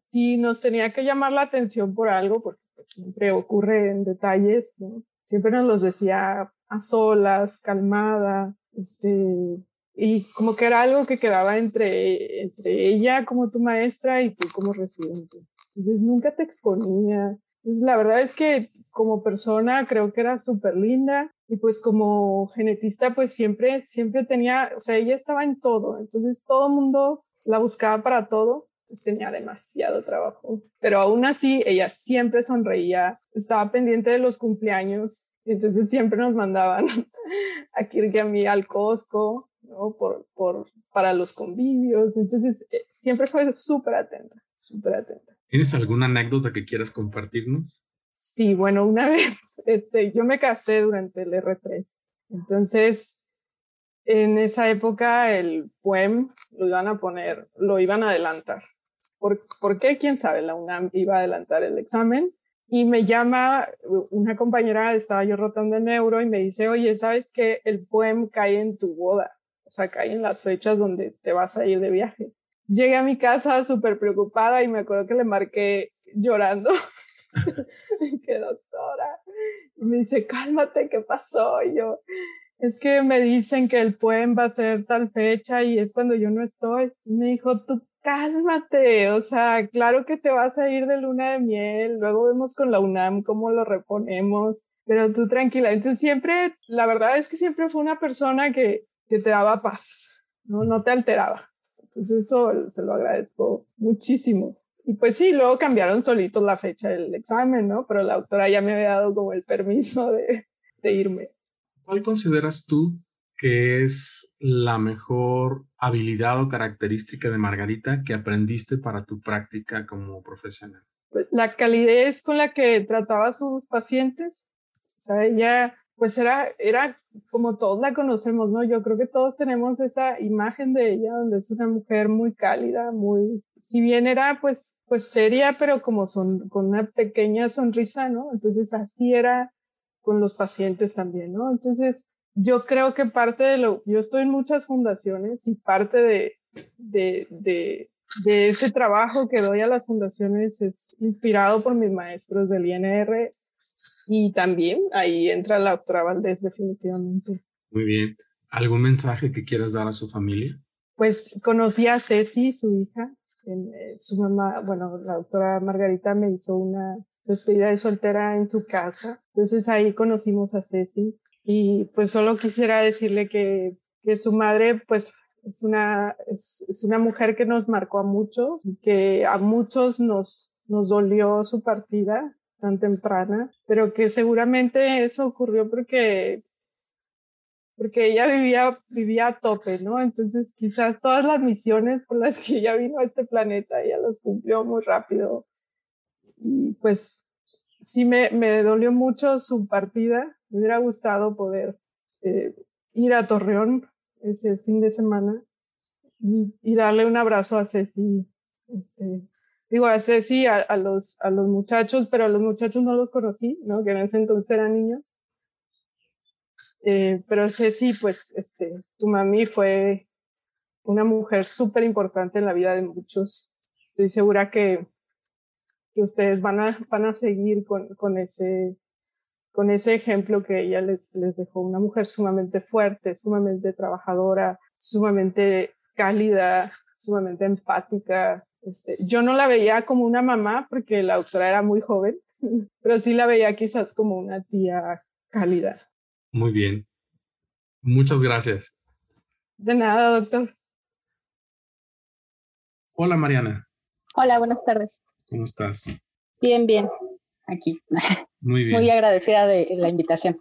si nos tenía que llamar la atención por algo, porque pues, siempre ocurre en detalles, siempre nos los decía a solas, calmada, este, y como que era algo que quedaba entre, entre ella como tu maestra y tú como residente. Entonces nunca te exponía. Entonces la verdad es que como persona creo que era súper linda y pues como genetista pues siempre, siempre tenía, o sea, ella estaba en todo, entonces todo el mundo la buscaba para todo, entonces tenía demasiado trabajo, pero aún así ella siempre sonreía, estaba pendiente de los cumpleaños, entonces siempre nos mandaban a Kirk y a mí al Costco, ¿no? Por, por, para los convivios, entonces eh, siempre fue súper atenta, súper atenta. ¿Tienes alguna anécdota que quieras compartirnos? Sí, bueno, una vez, este, yo me casé durante el R3. Entonces, en esa época el poem lo iban a poner, lo iban a adelantar. ¿Por, ¿Por qué? ¿Quién sabe? La UNAM iba a adelantar el examen y me llama una compañera, estaba yo rotando en neuro y me dice, oye, ¿sabes que el poem cae en tu boda? O sea, cae en las fechas donde te vas a ir de viaje. Llegué a mi casa súper preocupada y me acuerdo que le marqué llorando qué doctora. Y me dice, cálmate, ¿qué pasó? Y yo, es que me dicen que el poema va a ser tal fecha y es cuando yo no estoy. Y me dijo, tú cálmate, o sea, claro que te vas a ir de luna de miel, luego vemos con la UNAM cómo lo reponemos, pero tú tranquila. Entonces siempre, la verdad es que siempre fue una persona que, que te daba paz, ¿no? no te alteraba. Entonces eso se lo agradezco muchísimo. Y pues sí, luego cambiaron solitos la fecha del examen, ¿no? Pero la autora ya me había dado como el permiso de, de irme. ¿Cuál consideras tú que es la mejor habilidad o característica de Margarita que aprendiste para tu práctica como profesional? Pues la calidez con la que trataba a sus pacientes. O sea, ella pues era, era como todos la conocemos, ¿no? Yo creo que todos tenemos esa imagen de ella, donde es una mujer muy cálida, muy, si bien era pues, pues seria, pero como son, con una pequeña sonrisa, ¿no? Entonces así era con los pacientes también, ¿no? Entonces yo creo que parte de lo, yo estoy en muchas fundaciones y parte de, de, de, de ese trabajo que doy a las fundaciones es inspirado por mis maestros del INR y también ahí entra la doctora Valdés definitivamente. Muy bien. ¿Algún mensaje que quieras dar a su familia? Pues conocí a Ceci, su hija. En, eh, su mamá, bueno, la doctora Margarita me hizo una despedida de soltera en su casa. Entonces ahí conocimos a Ceci y pues solo quisiera decirle que, que su madre pues es una, es, es, una mujer que nos marcó a muchos, que a muchos nos, nos dolió su partida tan temprana, pero que seguramente eso ocurrió porque porque ella vivía, vivía a tope, ¿no? Entonces quizás todas las misiones por las que ella vino a este planeta, ella las cumplió muy rápido. Y pues sí me, me dolió mucho su partida. Me hubiera gustado poder eh, ir a Torreón ese fin de semana y, y darle un abrazo a Ceci este, digo, a Ceci, a, a, los, a los muchachos, pero a los muchachos no los conocí, ¿no? Que en ese entonces eran niños. Eh, pero Ceci, pues, este, tu mami fue una mujer súper importante en la vida de muchos. Estoy segura que, que ustedes van a, van a seguir con, con ese, con ese ejemplo que ella les, les dejó, una mujer sumamente fuerte, sumamente trabajadora, sumamente cálida, sumamente empática. Este, yo no la veía como una mamá porque la doctora era muy joven, pero sí la veía quizás como una tía cálida. Muy bien. Muchas gracias. De nada, doctor. Hola, Mariana. Hola, buenas tardes. ¿Cómo estás? Bien, bien. Aquí. Muy bien. Muy agradecida de la invitación.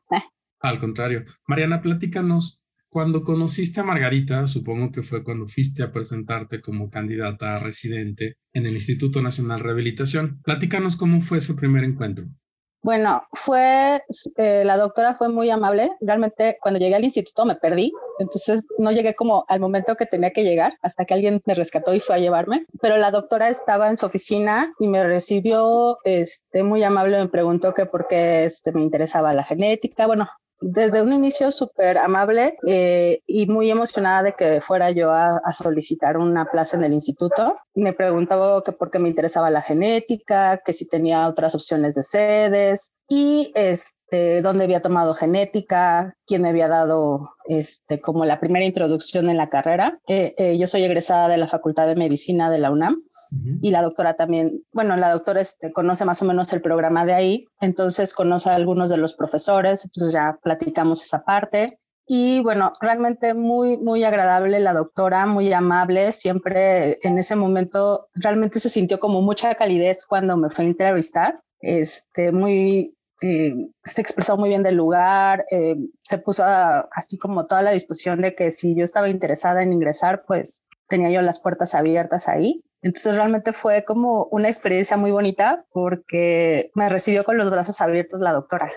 Al contrario. Mariana, platícanos, cuando conociste a Margarita, supongo que fue cuando fuiste a presentarte como candidata a residente en el Instituto Nacional de Rehabilitación. Platícanos cómo fue ese primer encuentro. Bueno, fue, eh, la doctora fue muy amable. Realmente cuando llegué al instituto me perdí, entonces no llegué como al momento que tenía que llegar, hasta que alguien me rescató y fue a llevarme. Pero la doctora estaba en su oficina y me recibió este, muy amable, me preguntó que por qué este, me interesaba la genética. Bueno, desde un inicio súper amable eh, y muy emocionada de que fuera yo a, solicitar una plaza en el instituto. Me preguntaba que por qué me interesaba la genética, que si tenía otras opciones de sedes y este, dónde había tomado genética, quién me había dado este, como la primera introducción en la carrera. Eh, eh, yo soy egresada de la Facultad de Medicina de la UNAM y la doctora también, bueno, la doctora este, conoce más o menos el programa de ahí, entonces conoce a algunos de los profesores, entonces ya platicamos esa parte. Y bueno, realmente muy, muy agradable la doctora, muy amable, siempre en ese momento realmente se sintió como mucha calidez cuando me fue a entrevistar, este, muy, eh, se expresó muy bien del lugar, eh, se puso así como toda la disposición de que si yo estaba interesada en ingresar, pues tenía yo las puertas abiertas ahí. Entonces realmente fue como una experiencia muy bonita porque me recibió con los brazos abiertos la doctora.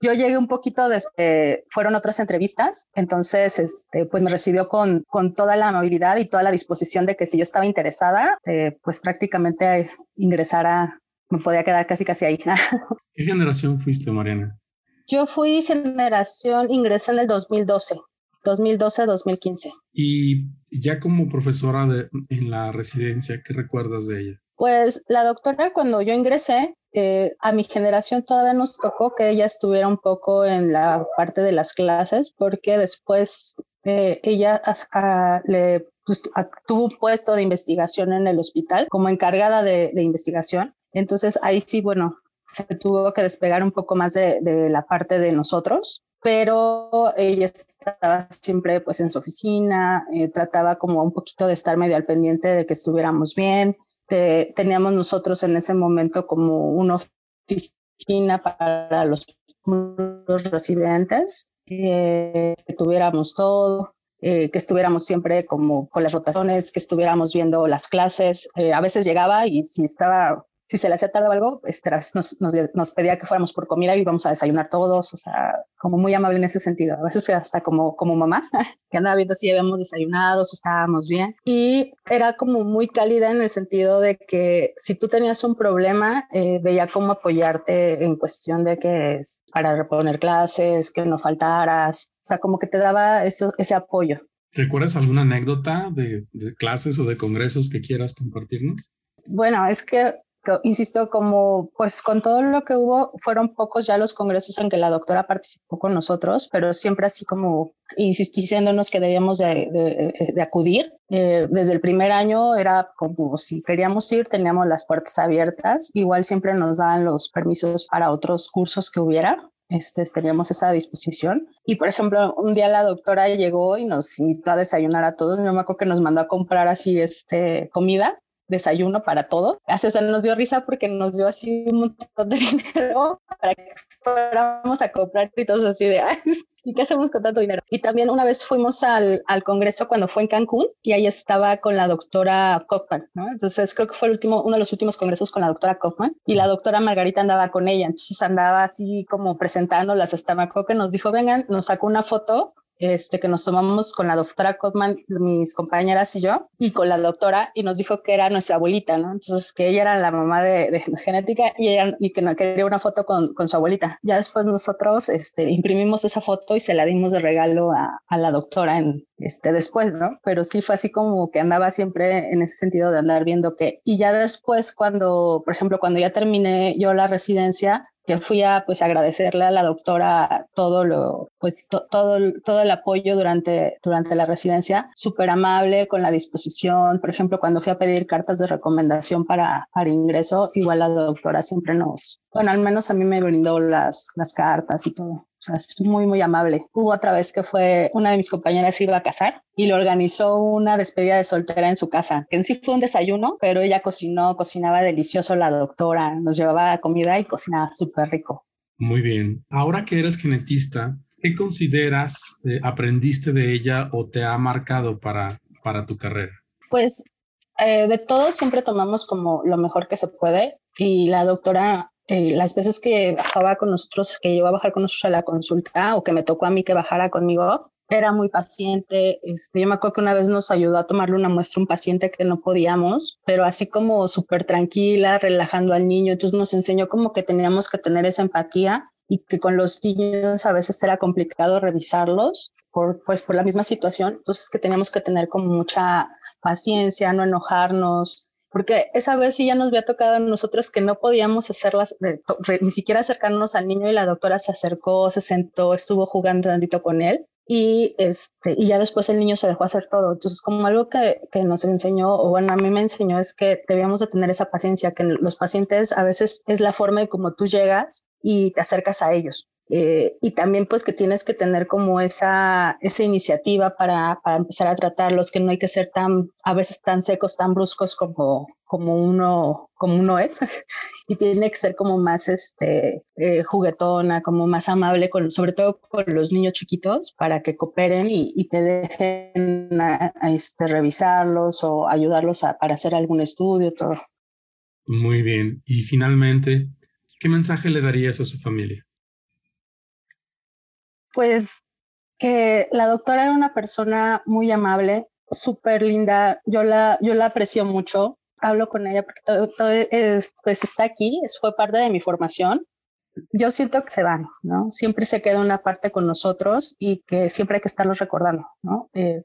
Yo llegué un poquito después, fueron otras entrevistas, entonces este, pues me recibió con, con toda la amabilidad y toda la disposición de que si yo estaba interesada, eh, pues prácticamente ingresara, me podía quedar casi casi ahí. ¿Qué generación fuiste, Mariana? Yo fui generación, ingresé en el 2012. 2012-2015. Y ya como profesora de, en la residencia, ¿qué recuerdas de ella? Pues la doctora cuando yo ingresé, eh, a mi generación todavía nos tocó que ella estuviera un poco en la parte de las clases, porque después eh, ella le, pues, tuvo un puesto de investigación en el hospital como encargada de, de, investigación. Entonces ahí sí, bueno, se tuvo que despegar un poco más de, de la parte de nosotros pero ella estaba siempre pues en su oficina, eh, trataba como un poquito de estar medio al pendiente de que estuviéramos bien. teníamos nosotros en ese momento como una oficina para los, residentes, que tuviéramos todo, eh, que estuviéramos siempre como con las rotaciones, que estuviéramos viendo las clases. Eh, a veces llegaba y si estaba si se le hacía tarde o algo, este, nos, nos, nos, pedía que fuéramos por comida y íbamos a desayunar todos, o sea, como muy amable en ese sentido. A veces hasta como, como mamá, que andaba viendo si habíamos desayunado, si estábamos bien. Y era como muy cálida en el sentido de que si tú tenías un problema, eh, veía cómo apoyarte en cuestión de que es para reponer clases, que no faltaras, o sea, como que te daba eso, ese apoyo. ¿Recuerdas alguna anécdota de, de clases o de congresos que quieras compartirnos? Bueno, es que insisto, como pues con todo lo que hubo, fueron pocos ya los congresos en que la doctora participó con nosotros, pero siempre así como insistiéndonos que debíamos de, de, acudir. Eh, desde el primer año era como si queríamos ir, teníamos las puertas abiertas. Igual siempre nos daban los permisos para otros cursos que hubiera. Este, teníamos esa disposición. Y por ejemplo, un día la doctora llegó y nos invitó a desayunar a todos. Me acuerdo que nos mandó a comprar así este, comida desayuno para todo. Hasta nos dio risa porque nos dio así un montón de dinero para que fuéramos a comprar y todos así de, ¿y qué hacemos con tanto dinero? Y también una vez fuimos al, al congreso cuando fue en Cancún y ahí estaba con la doctora Kaufman, ¿no? Entonces creo que fue el último, uno de los últimos congresos con la doctora Kaufman y la doctora Margarita andaba con ella, entonces andaba así como presentándolas hasta me que nos dijo, vengan, nos sacó una foto este, que nos tomamos con la doctora Cotman, mis compañeras y yo, y con la doctora, y nos dijo que era nuestra abuelita, ¿no? Entonces, que ella era la mamá de, de genética y, ella, y que nos quería una foto con, con, su abuelita. Ya después nosotros este, imprimimos esa foto y se la dimos de regalo a, a, la doctora en, este, después, ¿no? Pero sí fue así como que andaba siempre en ese sentido de andar viendo que, y ya después cuando, por ejemplo, cuando ya terminé yo la residencia, que fui a pues agradecerle a la doctora todo lo pues todo todo el apoyo durante durante la residencia súper amable con la disposición. Por ejemplo cuando fui a pedir cartas de recomendación para para ingreso igual la doctora siempre nos bueno al menos a mí me brindó las las cartas y todo o sea, es muy, muy amable. Hubo otra vez que fue una de mis compañeras iba a casar y le organizó una despedida de soltera en su casa, que en sí fue un desayuno, pero ella cocinó, cocinaba delicioso la doctora, nos llevaba comida y cocinaba súper rico. Muy bien. Ahora que eres genetista, ¿qué consideras eh, aprendiste de ella o te ha marcado para, para tu carrera? Pues eh, de todo siempre tomamos como lo mejor que se puede y la doctora eh, las veces que bajaba con nosotros, que iba a bajar con nosotros a la consulta o que me tocó a mí que bajara conmigo, era muy paciente. Este, yo me acuerdo que una vez nos ayudó a tomarle una muestra a un paciente que no podíamos, pero así como súper tranquila, relajando al niño. Entonces nos enseñó como que teníamos que tener esa empatía y que con los niños a veces era complicado revisarlos por, pues, por la misma situación. Entonces que teníamos que tener como mucha paciencia, no enojarnos, porque esa vez sí ya nos había tocado a nosotros que no podíamos hacerlas, ni siquiera acercarnos al niño y la doctora se acercó, se sentó, estuvo jugando tantito con él y, este, y ya después el niño se dejó hacer todo. Entonces, como algo que, que nos enseñó, o bueno, a mí me enseñó es que debíamos de tener esa paciencia, que los pacientes a veces es la forma de cómo tú llegas y te acercas a ellos. Eh, y también pues que tienes que tener como esa, esa iniciativa para, para, empezar a tratarlos, que no hay que ser tan, a veces tan secos, tan bruscos como, como, uno, como uno es, y tiene que ser como más este, eh, juguetona, como más amable, con, sobre todo con los niños chiquitos, para que cooperen y, te dejen este, revisarlos o ayudarlos a, para hacer algún estudio, todo. Muy bien. Y finalmente, ¿qué mensaje le darías a su familia? Pues que la doctora era una persona muy amable, súper linda. Yo la, yo la aprecio mucho. Hablo con ella porque todo, pues está aquí, fue parte de mi formación. Yo siento que se van, ¿no? Siempre se queda una parte con nosotros y que siempre hay que estarlos recordando, ¿no? Eh,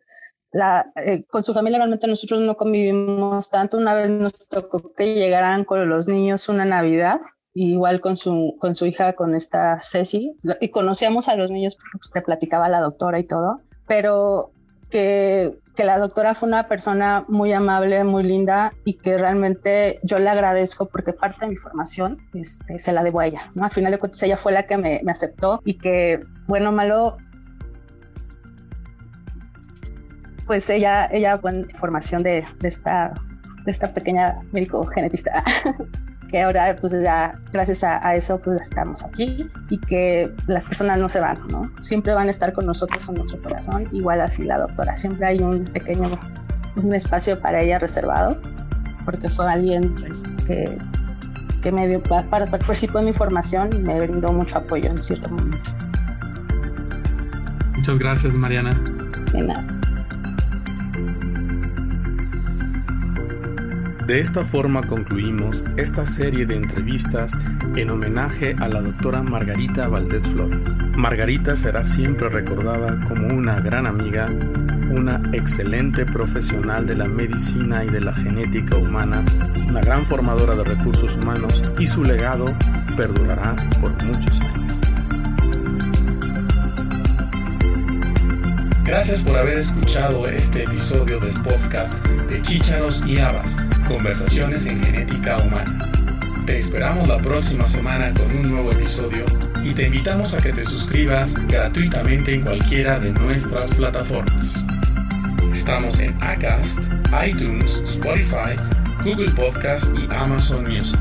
eh, con su familia realmente nosotros no convivimos tanto. Una vez nos tocó que llegaran con los niños una Navidad igual con su, con su hija, con esta Ceci, y conocíamos a los niños porque pues, te platicaba la doctora y todo, pero que, que, la doctora fue una persona muy amable, muy linda y que realmente yo le agradezco porque parte de mi formación este, se la debo a ella. ¿no? Al final de cuentas ella fue la que me, me aceptó y que, bueno, malo, pues ella, ella buena formación de, de, esta, de esta pequeña médico genetista. que ahora pues ya gracias a, eso pues estamos aquí y que las personas no se van, ¿no? Siempre van a estar con nosotros en nuestro corazón, igual así la doctora, siempre hay un pequeño, un espacio para ella reservado, porque fue alguien pues, que, que me dio, para, participó en mi formación y me brindó mucho apoyo en cierto momento. Muchas gracias, Mariana. De nada. De esta forma concluimos esta serie de entrevistas en homenaje a la doctora Margarita Valdés Flores. Margarita será siempre recordada como una gran amiga, una excelente profesional de la medicina y de la genética humana, una gran formadora de recursos humanos y su legado perdurará por muchos años. Gracias por haber escuchado este episodio del podcast de Chícharos y Habas, Conversaciones en Genética Humana. Te esperamos la próxima semana con un nuevo episodio y te invitamos a que te suscribas gratuitamente en cualquiera de nuestras plataformas. Estamos en Acast, iTunes, Spotify, Google Podcast y Amazon Music.